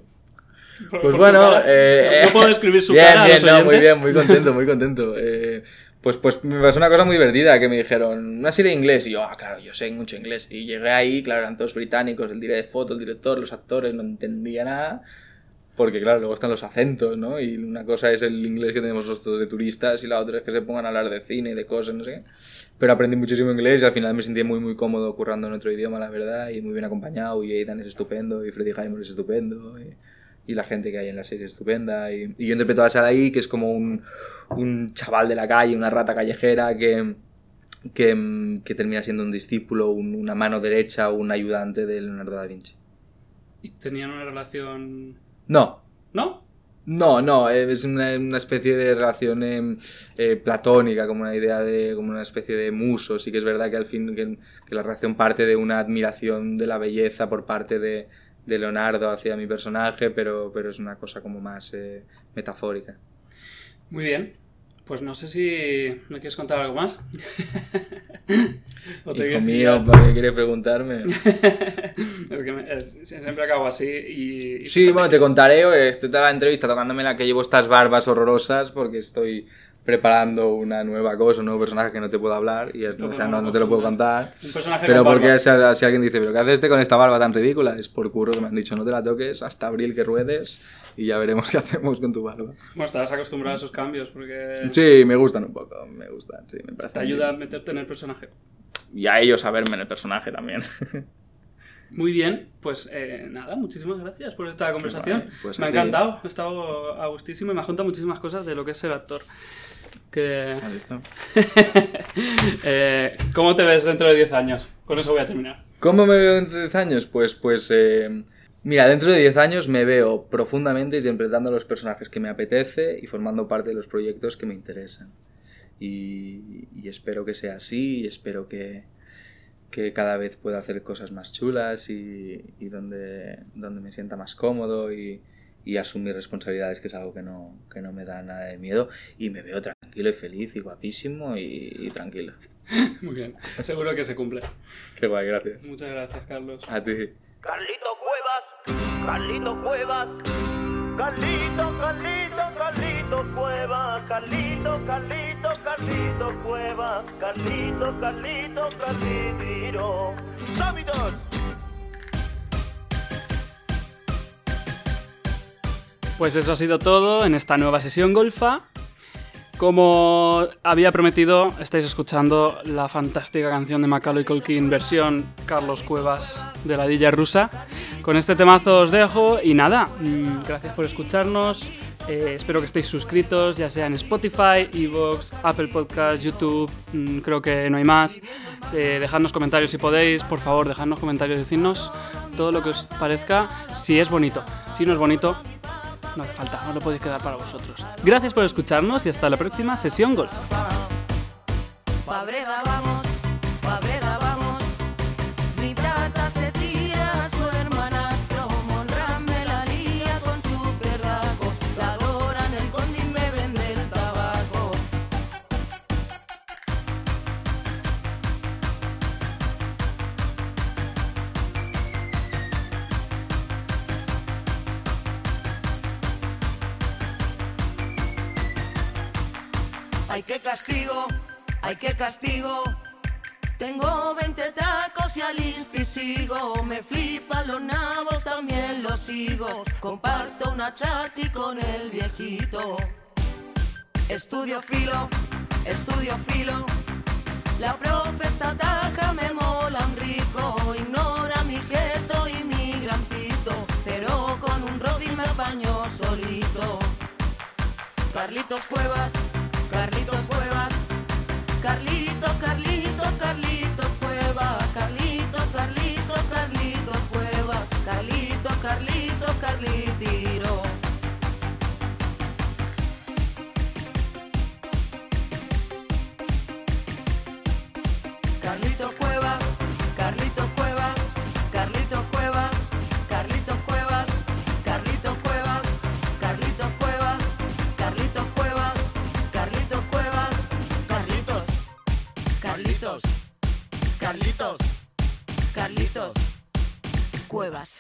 Por- Pues por bueno, eh, no, puedo describir su bien, cara a bien, los no, muy bien, muy contento, muy contento. Eh, pues, pues me pasó una cosa muy divertida, que me dijeron, una serie de inglés, y yo, ah, claro, yo sé mucho inglés. Y llegué ahí, claro, eran todos británicos, el director de foto, el director, los actores, no entendía nada. Porque claro, luego están los acentos, ¿no? Y una cosa es el inglés que tenemos nosotros de turistas y la otra es que se pongan a hablar de cine, de cosas, no sé. Pero aprendí muchísimo inglés y al final me sentí muy, muy cómodo currando en otro idioma, la verdad, y muy bien acompañado. Y Aidan es estupendo, y Freddie Highmore es estupendo, y, y la gente que hay en la serie es estupenda. Y, y yo interpreto a Sarai, que es como un, un chaval de la calle, una rata callejera que, que, que termina siendo un discípulo, un- una mano derecha, un ayudante de Leonardo da Vinci. Y tenían una relación... No, ¿No? No, no, eh, es una, una especie de relación eh, eh, platónica, como una idea de, como una especie de muso. Sí que es verdad que al fin, que, que la relación parte de una admiración de la belleza por parte de, de Leonardo hacia mi personaje, pero, pero es una cosa como más eh, metafórica. Muy bien. Pues no sé si me quieres contar algo más. o te Hijo mío? ¿para qué quieres preguntarme? Es que me- es- siempre acabo así y... y Sí, bueno, te contaré, eh, toda la entrevista tocándome la que llevo estas barbas horrorosas porque estoy preparando una nueva cosa, un nuevo personaje que no te puedo hablar y es- o sea, no, no te lo puedo contar. Un personaje Pero con porque barba. si, si alguien dice, ¿pero qué haces este con esta barba tan ridícula? Es por curro que me han dicho, no te la toques hasta abril que ruedes y ya veremos qué hacemos con tu barba. Bueno, estarás acostumbrado a esos cambios porque Sí, me gustan un poco, me gustan, sí, me parece. te ayuda a meterte en el personaje. Y a ellos a verme en el personaje también. Muy bien, pues eh, nada, muchísimas gracias por esta conversación. guay, pues me ha encantado, he estado a gustísimo y me has contado muchísimas cosas de lo que es ser actor. Que... Eh, ¿Cómo te ves dentro de 10 años? Con eso voy a terminar. ¿Cómo me veo dentro de 10 años? Pues, pues, eh, mira, dentro de 10 años me veo profundamente interpretando los personajes que me apetece y formando parte de los proyectos que me interesan. Y, y espero que sea así y espero que, que cada vez pueda hacer cosas más chulas y, y donde, donde me sienta más cómodo y, y asumir responsabilidades, que es algo que no, que no me da nada de miedo. Y me veo tranquilo y feliz y guapísimo y, y tranquilo. Muy bien, seguro que se cumple. Qué guay, gracias. Muchas gracias, Carlos. A ti. Carlito Cuevas, Carlito Cuevas, Carlito, Carlito, Carlito Cuevas, Carlito, Carlito, Carlito Cuevas, Carlito, Carlito, Carlito. ¡Hábitos! Pues eso ha sido todo en esta nueva sesión golfa. Como había prometido, estáis escuchando la fantástica canción de Macaulay Culkin versión Carlos Cuevas de la Dilla Rusa. Con este temazo os dejo y nada, mm, gracias por escucharnos. eh, espero que estéis suscritos, ya sea en Spotify, Evox, Apple Podcast, YouTube, mm, creo que no hay más. Eh, dejadnos comentarios si podéis, por favor, dejadnos comentarios, decidnos todo lo que os parezca, si es bonito. Si no es bonito, no hace falta, no lo podéis quedar para vosotros. Gracias por escucharnos y hasta la próxima sesión golf. Castigo, ay, qué castigo. Tengo 20 tacos y al insti sigo. Me flipan los nabos, también los sigo. Comparto una chati con el viejito. Estudio filo, estudio filo. La profe está taca, me mola un rico. Ignora mi gueto y mi gran pito. Pero con un rodín me apaño solito. Carlitos Cuevas, Carlitos Cuevas, Carlito, Carlito, Carlito Cuevas, Carlito, Cuevas.